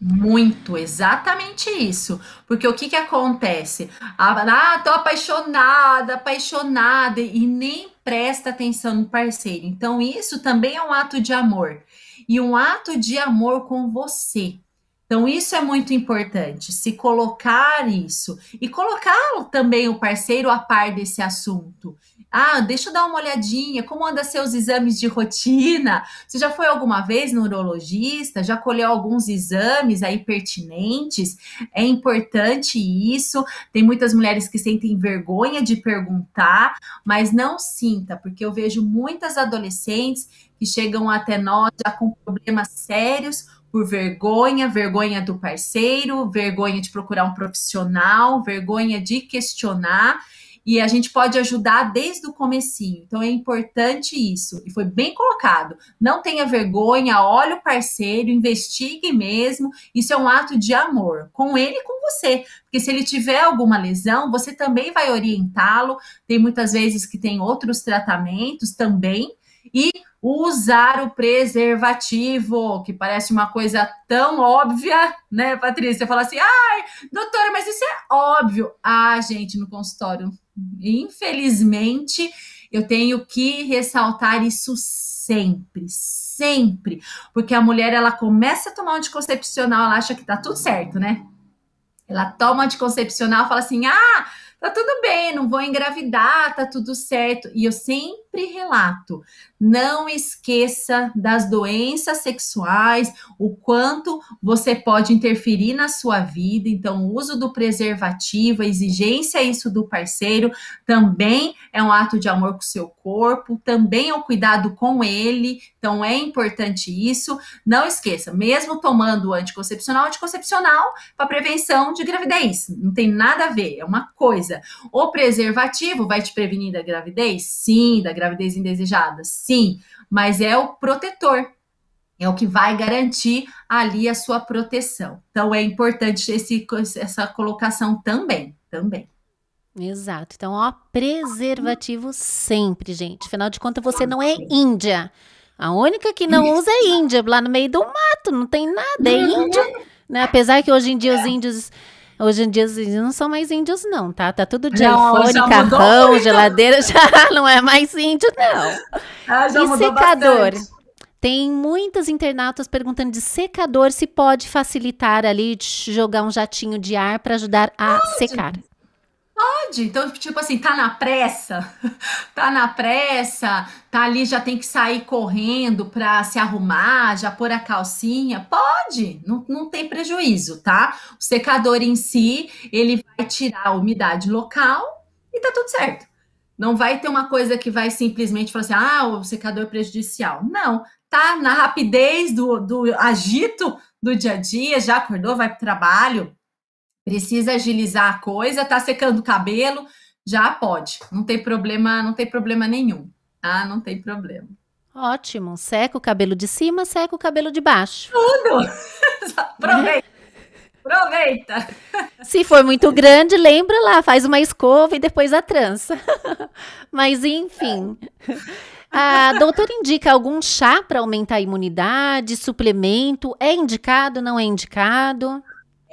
Speaker 2: Muito, exatamente isso. Porque o que que acontece? Ah, tô apaixonada, apaixonada e nem presta atenção no parceiro. Então, isso também é um ato de amor. E um ato de amor com você. Então, isso é muito importante, se colocar isso e colocar também o parceiro a par desse assunto. Ah, deixa eu dar uma olhadinha, como anda seus exames de rotina? Você já foi alguma vez no urologista? Já colheu alguns exames aí pertinentes? É importante isso. Tem muitas mulheres que sentem vergonha de perguntar, mas não sinta, porque eu vejo muitas adolescentes que chegam até nós já com problemas sérios por vergonha, vergonha do parceiro, vergonha de procurar um profissional, vergonha de questionar, e a gente pode ajudar desde o comecinho. Então é importante isso. E foi bem colocado. Não tenha vergonha, olhe o parceiro, investigue mesmo. Isso é um ato de amor com ele e com você. Porque se ele tiver alguma lesão, você também vai orientá-lo. Tem muitas vezes que tem outros tratamentos também. E usar o preservativo, que parece uma coisa tão óbvia, né, Patrícia? Fala assim, ai, doutora, mas isso é óbvio. Ah, gente, no consultório, infelizmente, eu tenho que ressaltar isso sempre, sempre, porque a mulher ela começa a tomar um anticoncepcional, ela acha que tá tudo certo, né? Ela toma anticoncepcional, fala assim: "Ah, tá tudo bem, não vou engravidar, tá tudo certo". E eu sempre relato: não esqueça das doenças sexuais, o quanto você pode interferir na sua vida. Então, o uso do preservativo, a exigência isso do parceiro, também é um ato de amor com o seu corpo, também é um cuidado com ele. Então, é importante isso. Não esqueça, mesmo tomando anticoncepcional, anticoncepcional para prevenção de gravidez. Não tem nada a ver, é uma coisa. O preservativo vai te prevenir da gravidez? Sim, da gravidez indesejada. Sim sim, mas é o protetor, é o que vai garantir ali a sua proteção. Então é importante esse, essa colocação também, também.
Speaker 1: Exato. Então, ó, preservativo sempre, gente. Afinal de contas, você não é Índia. A única que não usa é Índia, lá no meio do mato, não tem nada, é índio. Né? Apesar que hoje em dia os índios Hoje em dia os índios não são mais índios, não, tá? Tá tudo de não, iPhone, carrão, geladeira, *laughs* já não é mais índio, não. Ah, já e secador. Bastante. Tem muitas internautas perguntando de secador se pode facilitar ali jogar um jatinho de ar para ajudar a pode. secar.
Speaker 2: Pode. Então, tipo assim, tá na pressa, *laughs* tá na pressa, tá ali, já tem que sair correndo para se arrumar, já pôr a calcinha. Pode, não, não tem prejuízo, tá? O secador em si, ele vai tirar a umidade local e tá tudo certo. Não vai ter uma coisa que vai simplesmente falar assim, ah, o secador é prejudicial. Não, tá na rapidez do, do agito do dia a dia, já acordou, vai para o trabalho, precisa agilizar a coisa, tá secando o cabelo, já pode. Não tem problema, não tem problema nenhum, tá? Não tem problema.
Speaker 1: Ótimo. Seca o cabelo de cima, seca o cabelo de baixo.
Speaker 2: Tudo! *laughs* Aproveita. Aproveita!
Speaker 1: Se for muito grande, lembra lá, faz uma escova e depois a trança. *laughs* Mas enfim. A doutora indica algum chá para aumentar a imunidade, suplemento? É indicado, não é indicado?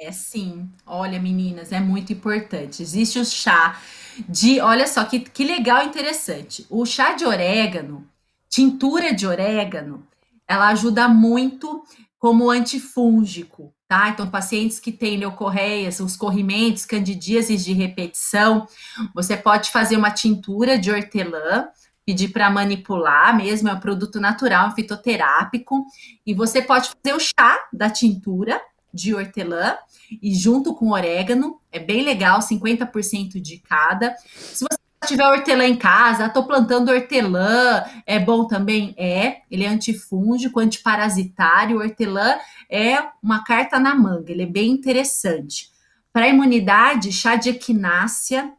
Speaker 2: É sim. Olha, meninas, é muito importante. Existe o chá de. Olha só que, que legal e interessante. O chá de orégano, tintura de orégano, ela ajuda muito como antifúngico tá? Então, pacientes que têm leucorreias, os corrimentos, candidíases de repetição, você pode fazer uma tintura de hortelã, pedir para manipular mesmo, é um produto natural, um fitoterápico, e você pode fazer o chá da tintura de hortelã e junto com orégano, é bem legal, 50% de cada. Se você tiver hortelã em casa, tô plantando hortelã, é bom também? É, ele é antifúngico, antiparasitário, hortelã é uma carta na manga, ele é bem interessante. Para imunidade, chá de equinácea,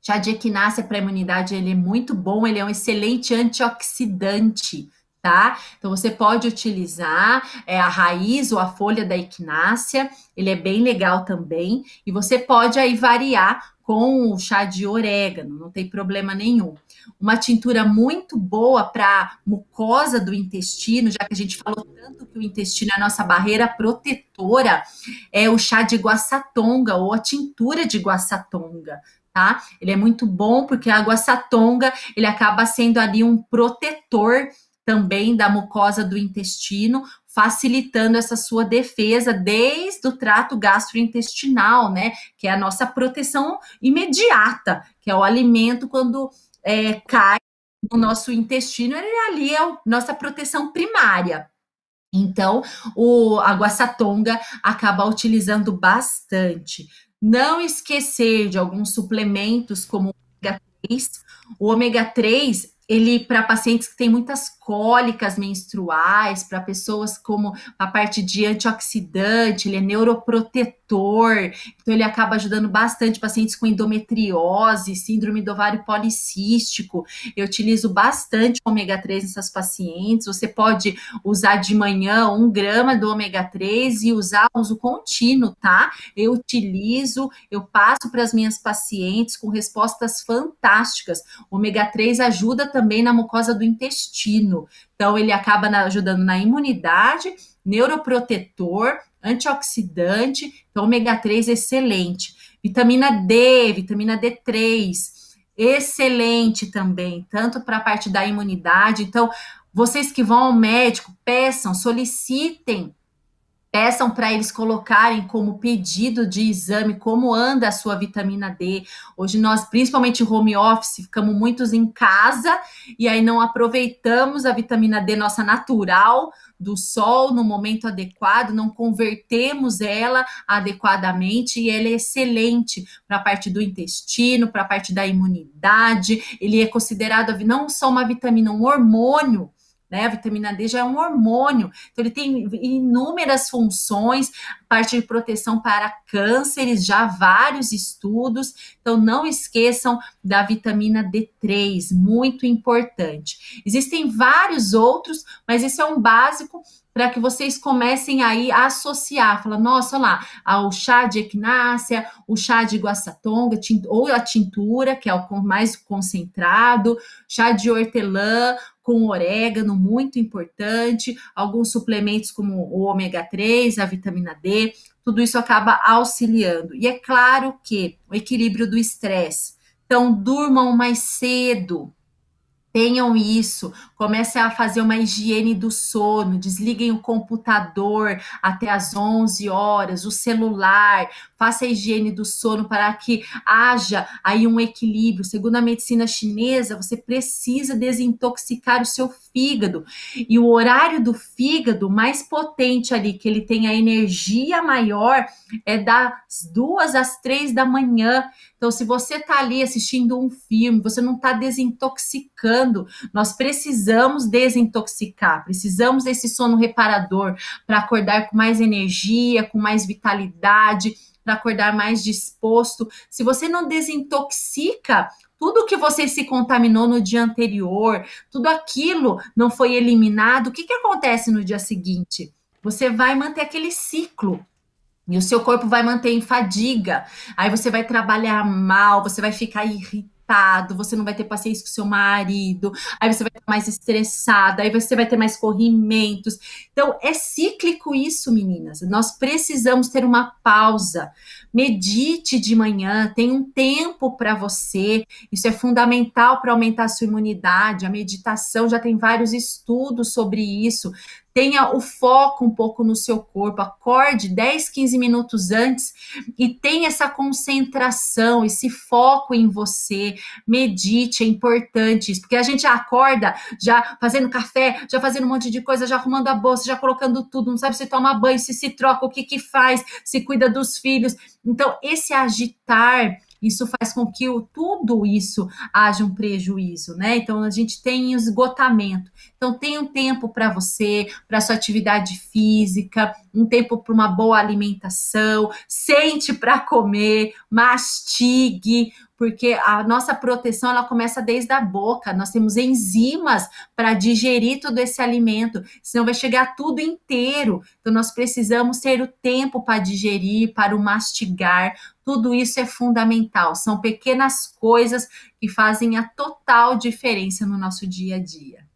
Speaker 2: chá de equinácea para imunidade, ele é muito bom, ele é um excelente antioxidante, tá? Então você pode utilizar é, a raiz ou a folha da equinácea, ele é bem legal também, e você pode aí variar com o chá de orégano, não tem problema nenhum. Uma tintura muito boa para mucosa do intestino, já que a gente falou tanto que o intestino é a nossa barreira protetora, é o chá de guaçatonga ou a tintura de guaçatonga. Tá? Ele é muito bom porque a guaçatonga ele acaba sendo ali um protetor também da mucosa do intestino, facilitando essa sua defesa desde o trato gastrointestinal, né? Que é a nossa proteção imediata, que é o alimento quando é, cai no nosso intestino, ele ali é a nossa proteção primária. Então, o, a acaba utilizando bastante. Não esquecer de alguns suplementos como o ômega 3. O ômega 3 ele para pacientes que têm muitas cólicas menstruais, para pessoas como a parte de antioxidante, ele é neuroprotetor, então ele acaba ajudando bastante pacientes com endometriose, síndrome do ovário policístico. Eu utilizo bastante ômega 3 nessas pacientes. Você pode usar de manhã um grama do ômega 3 e usar uso contínuo, tá? Eu utilizo, eu passo para as minhas pacientes com respostas fantásticas. O ômega 3 ajuda também na mucosa do intestino. Então, ele acaba na, ajudando na imunidade, neuroprotetor, antioxidante. Então, ômega 3 excelente. Vitamina D, vitamina D3, excelente também, tanto para a parte da imunidade. Então, vocês que vão ao médico, peçam, solicitem peçam para eles colocarem como pedido de exame como anda a sua vitamina D. Hoje nós, principalmente home office, ficamos muitos em casa e aí não aproveitamos a vitamina D nossa natural do sol no momento adequado, não convertemos ela adequadamente e ela é excelente para a parte do intestino, para a parte da imunidade. Ele é considerado não só uma vitamina, um hormônio né? A vitamina D já é um hormônio, então ele tem inúmeras funções, parte de proteção para cânceres, já vários estudos. Então não esqueçam da vitamina D3, muito importante. Existem vários outros, mas esse é um básico para que vocês comecem aí a associar, fala, nossa, olha lá, o chá de equinácea, o chá de guaçatonga, ou a tintura, que é o mais concentrado, chá de hortelã, com orégano, muito importante, alguns suplementos como o ômega 3, a vitamina D, tudo isso acaba auxiliando. E é claro que o equilíbrio do estresse. Então, durmam mais cedo, Tenham isso, comecem a fazer uma higiene do sono, desliguem o computador até as 11 horas, o celular, faça a higiene do sono para que haja aí um equilíbrio. Segundo a medicina chinesa, você precisa desintoxicar o seu fígado. E o horário do fígado mais potente ali, que ele tem a energia maior, é das duas às três da manhã. Então, se você está ali assistindo um filme, você não está desintoxicando, nós precisamos desintoxicar, precisamos desse sono reparador para acordar com mais energia, com mais vitalidade, para acordar mais disposto. Se você não desintoxica, tudo que você se contaminou no dia anterior, tudo aquilo não foi eliminado, o que, que acontece no dia seguinte? Você vai manter aquele ciclo e o seu corpo vai manter em fadiga. Aí você vai trabalhar mal, você vai ficar irritado, você não vai ter paciência com seu marido, aí você vai estar mais estressada, aí você vai ter mais corrimentos. Então, é cíclico isso, meninas. Nós precisamos ter uma pausa. Medite de manhã, tem um tempo para você. Isso é fundamental para aumentar a sua imunidade. A meditação já tem vários estudos sobre isso tenha o foco um pouco no seu corpo, acorde 10, 15 minutos antes e tenha essa concentração, esse foco em você, medite, é importante isso, porque a gente acorda já fazendo café, já fazendo um monte de coisa, já arrumando a bolsa, já colocando tudo, não sabe se toma banho, se se troca, o que que faz, se cuida dos filhos. Então, esse agitar isso faz com que o, tudo isso haja um prejuízo, né? Então a gente tem esgotamento. Então tem um tempo para você, para sua atividade física, um tempo para uma boa alimentação, sente para comer, mastigue, porque a nossa proteção ela começa desde a boca. Nós temos enzimas para digerir todo esse alimento, senão vai chegar tudo inteiro. Então nós precisamos ter o tempo para digerir, para o mastigar. Tudo isso é fundamental. São pequenas coisas que fazem a total diferença no nosso dia a dia.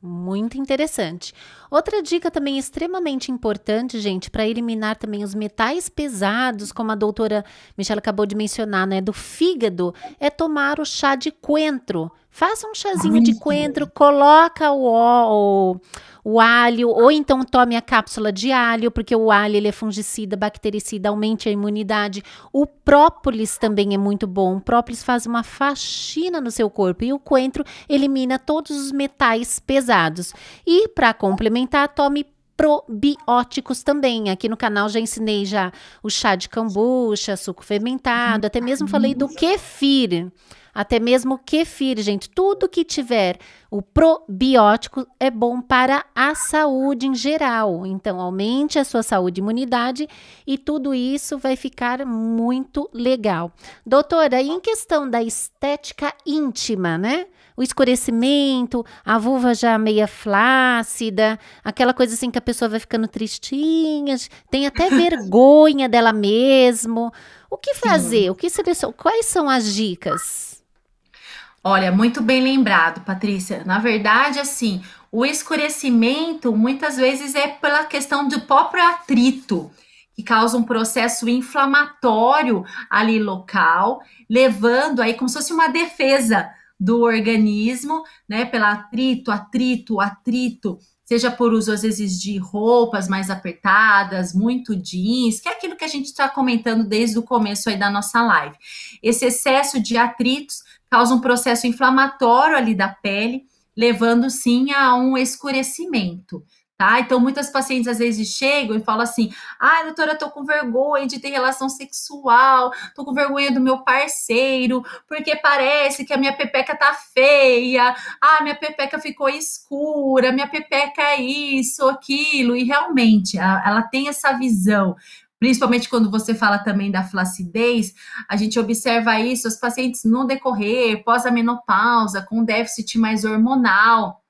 Speaker 1: Muito interessante. Outra dica também extremamente importante, gente, para eliminar também os metais pesados, como a doutora Michelle acabou de mencionar, né, do fígado, é tomar o chá de coentro. Faça um chazinho de coentro, coloca o, o, o alho, ou então tome a cápsula de alho, porque o alho ele é fungicida, bactericida, aumente a imunidade. O própolis também é muito bom. O própolis faz uma faxina no seu corpo e o coentro elimina todos os metais pesados. E para complementar, tome probióticos também. Aqui no canal já ensinei já o chá de cambucha, suco fermentado, até mesmo falei do kefir até mesmo kefir, gente. Tudo que tiver o probiótico é bom para a saúde em geral. Então, aumente a sua saúde e imunidade e tudo isso vai ficar muito legal. Doutora, e em questão da estética íntima, né? O escurecimento, a vulva já meia flácida, aquela coisa assim que a pessoa vai ficando tristinha, tem até *laughs* vergonha dela mesmo. O que fazer? O que selecionar? Quais são as dicas?
Speaker 2: Olha, muito bem lembrado, Patrícia. Na verdade, assim, o escurecimento muitas vezes é pela questão do próprio atrito, que causa um processo inflamatório ali local, levando aí como se fosse uma defesa do organismo, né? Pelo atrito, atrito, atrito, seja por uso às vezes de roupas mais apertadas, muito jeans, que é aquilo que a gente está comentando desde o começo aí da nossa live. Esse excesso de atritos causa um processo inflamatório ali da pele, levando sim a um escurecimento. Tá? Então, muitas pacientes às vezes chegam e falam assim: ah, doutora, tô com vergonha de ter relação sexual, tô com vergonha do meu parceiro, porque parece que a minha pepeca tá feia, ah, minha pepeca ficou escura, minha pepeca é isso, aquilo, e realmente ela tem essa visão principalmente quando você fala também da flacidez, a gente observa isso, os pacientes no decorrer, pós a menopausa, com déficit mais hormonal,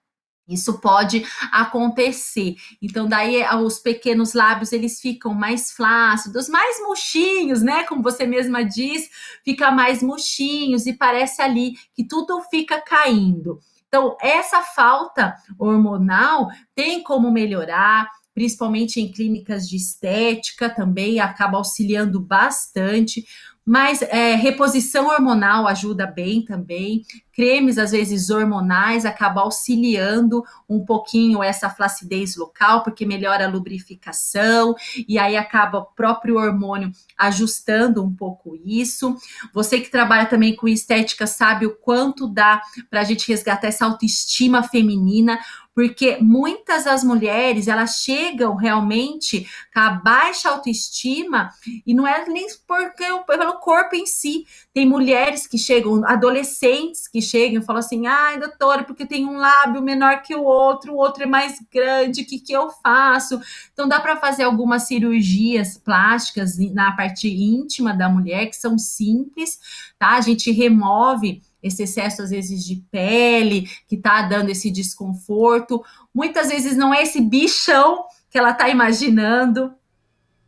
Speaker 2: isso pode acontecer. Então, daí os pequenos lábios eles ficam mais flácidos, mais murchinhos, né? Como você mesma diz, fica mais murchinhos e parece ali que tudo fica caindo. Então, essa falta hormonal tem como melhorar principalmente em clínicas de estética também, acaba auxiliando bastante. Mas é, reposição hormonal ajuda bem também. Cremes, às vezes, hormonais, acabam auxiliando um pouquinho essa flacidez local, porque melhora a lubrificação, e aí acaba o próprio hormônio ajustando um pouco isso. Você que trabalha também com estética sabe o quanto dá para a gente resgatar essa autoestima feminina, porque muitas das mulheres elas chegam realmente com a baixa autoestima e não é nem porque pelo corpo em si. Tem mulheres que chegam, adolescentes que chegam e falam assim: ai, doutora, porque tem um lábio menor que o outro, o outro é mais grande, o que, que eu faço? Então dá para fazer algumas cirurgias plásticas na parte íntima da mulher que são simples, tá? A gente remove esse excesso, às vezes, de pele, que está dando esse desconforto. Muitas vezes não é esse bichão que ela está imaginando.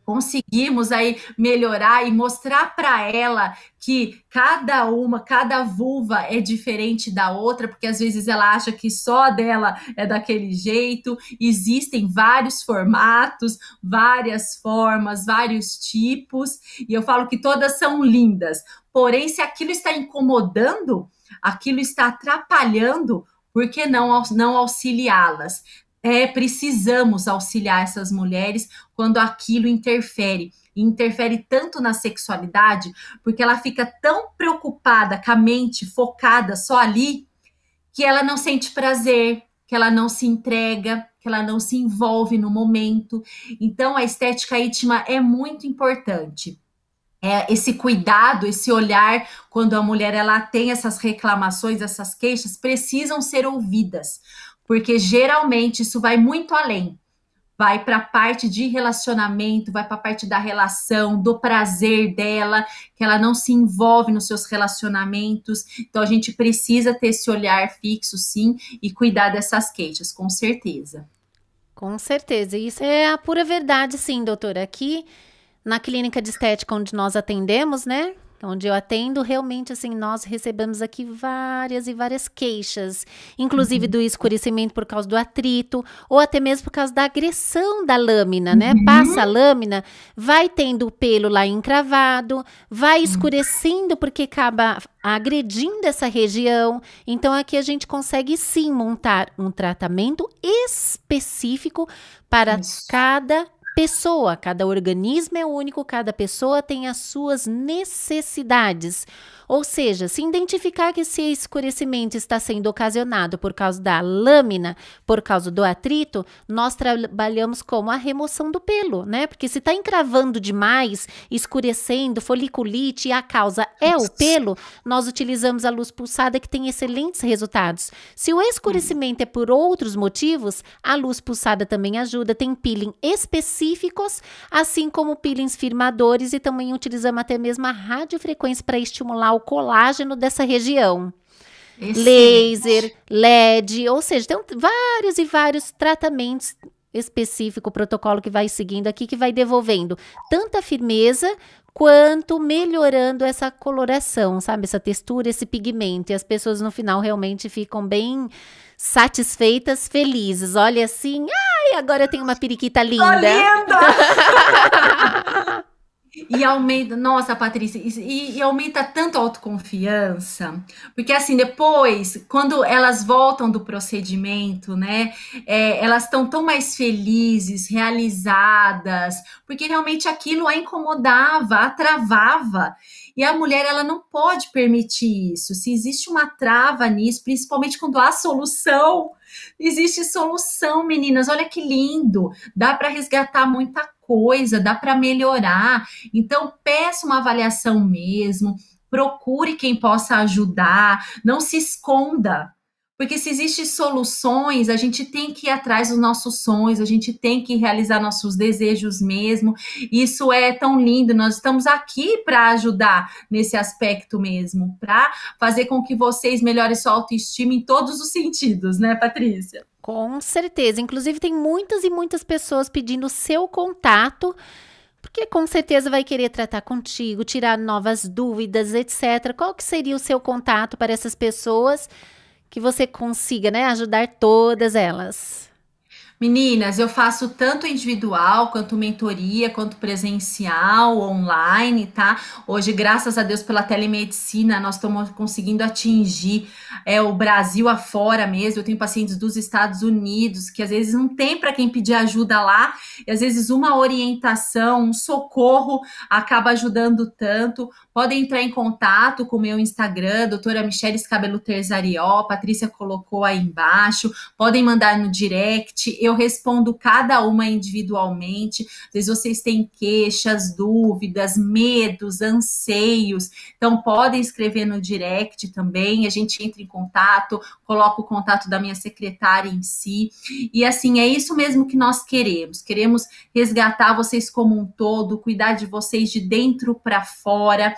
Speaker 2: Conseguimos aí melhorar e mostrar para ela que cada uma, cada vulva é diferente da outra, porque às vezes ela acha que só dela é daquele jeito. Existem vários formatos, várias formas, vários tipos, e eu falo que todas são lindas. Porém, se aquilo está incomodando, aquilo está atrapalhando, por que não, não auxiliá-las? É, precisamos auxiliar essas mulheres quando aquilo interfere. Interfere tanto na sexualidade, porque ela fica tão preocupada com a mente focada só ali, que ela não sente prazer, que ela não se entrega, que ela não se envolve no momento. Então, a estética íntima é muito importante é, esse cuidado, esse olhar, quando a mulher ela tem essas reclamações, essas queixas, precisam ser ouvidas, porque geralmente isso vai muito além. Vai para a parte de relacionamento, vai para a parte da relação, do prazer dela, que ela não se envolve nos seus relacionamentos. Então a gente precisa ter esse olhar fixo, sim, e cuidar dessas queixas, com certeza.
Speaker 1: Com certeza. Isso é a pura verdade, sim, doutora. Aqui na clínica de estética onde nós atendemos, né? Onde eu atendo, realmente, assim, nós recebemos aqui várias e várias queixas, inclusive uhum. do escurecimento por causa do atrito, ou até mesmo por causa da agressão da lâmina, né? Uhum. Passa a lâmina, vai tendo o pelo lá encravado, vai uhum. escurecendo porque acaba agredindo essa região. Então, aqui a gente consegue sim montar um tratamento específico para Isso. cada pessoa, cada organismo é único, cada pessoa tem as suas necessidades. Ou seja, se identificar que esse escurecimento está sendo ocasionado por causa da lâmina, por causa do atrito, nós trabalhamos como a remoção do pelo, né? Porque se está encravando demais, escurecendo, foliculite e a causa é o pelo, nós utilizamos a luz pulsada que tem excelentes resultados. Se o escurecimento é por outros motivos, a luz pulsada também ajuda, tem peeling específicos, assim como peelings firmadores e também utilizamos até mesmo a radiofrequência para estimular o colágeno dessa região. Laser, LED, ou seja, tem vários e vários tratamentos específico, protocolo que vai seguindo aqui, que vai devolvendo tanta firmeza quanto melhorando essa coloração, sabe? Essa textura, esse pigmento. E as pessoas no final realmente ficam bem satisfeitas, felizes. Olha assim, ai, agora eu tenho uma periquita linda. linda! *laughs*
Speaker 2: E aumenta, nossa, Patrícia, e, e, aumenta tanto a autoconfiança, porque assim, depois, quando elas voltam do procedimento, né, é, elas estão tão mais felizes, realizadas, porque realmente aquilo a incomodava, a travava. E a mulher, ela não pode permitir isso. Se existe uma trava nisso, principalmente quando há solução, existe solução, meninas. Olha que lindo. Dá para resgatar muita coisa, dá para melhorar. Então, peça uma avaliação mesmo, procure quem possa ajudar, não se esconda. Porque se existem soluções, a gente tem que ir atrás dos nossos sonhos, a gente tem que realizar nossos desejos mesmo. Isso é tão lindo. Nós estamos aqui para ajudar nesse aspecto mesmo, para fazer com que vocês melhorem sua autoestima em todos os sentidos, né, Patrícia?
Speaker 1: Com certeza. Inclusive, tem muitas e muitas pessoas pedindo seu contato, porque com certeza vai querer tratar contigo, tirar novas dúvidas, etc. Qual que seria o seu contato para essas pessoas que você consiga, né, ajudar todas elas?
Speaker 2: Meninas, eu faço tanto individual, quanto mentoria, quanto presencial, online, tá? Hoje, graças a Deus, pela telemedicina, nós estamos conseguindo atingir é, o Brasil afora mesmo. Eu tenho pacientes dos Estados Unidos que às vezes não tem para quem pedir ajuda lá, e às vezes uma orientação, um socorro acaba ajudando tanto. Podem entrar em contato com o meu Instagram, doutora Michele Scabelo Terzarió, Patrícia colocou aí embaixo. Podem mandar no direct. Eu eu respondo cada uma individualmente. Às vezes vocês têm queixas, dúvidas, medos, anseios. Então, podem escrever no direct também. A gente entra em contato, coloca o contato da minha secretária em si. E assim, é isso mesmo que nós queremos. Queremos resgatar vocês como um todo, cuidar de vocês de dentro para fora.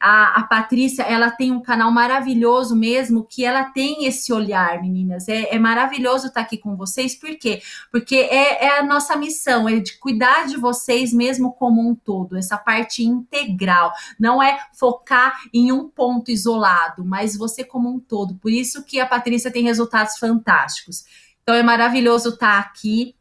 Speaker 2: A, a Patrícia, ela tem um canal maravilhoso mesmo, que ela tem esse olhar, meninas. É, é maravilhoso estar aqui com vocês, por quê? porque é, é, a nossa missão, é de cuidar de vocês mesmo como um todo, essa parte integral. Não é focar em um ponto isolado, mas você como um todo. Por isso que a Patrícia tem resultados fantásticos. Então é maravilhoso estar aqui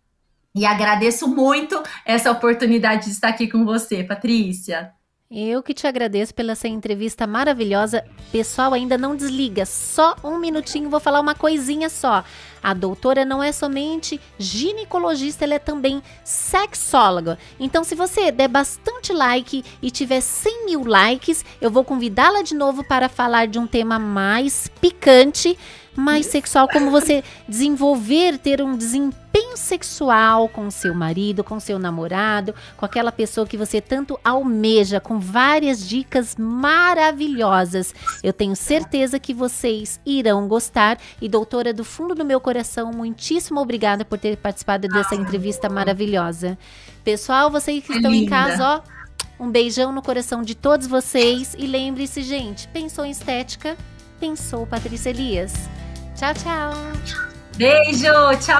Speaker 2: e agradeço muito essa oportunidade de estar aqui com você, Patrícia.
Speaker 1: Eu que te agradeço pela essa entrevista maravilhosa. Pessoal, ainda não desliga, só um minutinho, vou falar uma coisinha só. A doutora não é somente ginecologista, ela é também sexóloga. Então, se você der bastante like e tiver 100 mil likes, eu vou convidá-la de novo para falar de um tema mais picante mais sexual, como você desenvolver, ter um desempenho sexual com seu marido, com seu namorado, com aquela pessoa que você tanto almeja, com várias dicas maravilhosas. Eu tenho certeza que vocês irão gostar. E, doutora, do fundo do meu coração, muitíssimo obrigada por ter participado dessa entrevista maravilhosa. Pessoal, vocês que estão em casa, ó. Um beijão no coração de todos vocês e lembre-se, gente, pensou em estética? Pensou Patrícia Elias. Tchau, tchau.
Speaker 2: Beijo, tchau.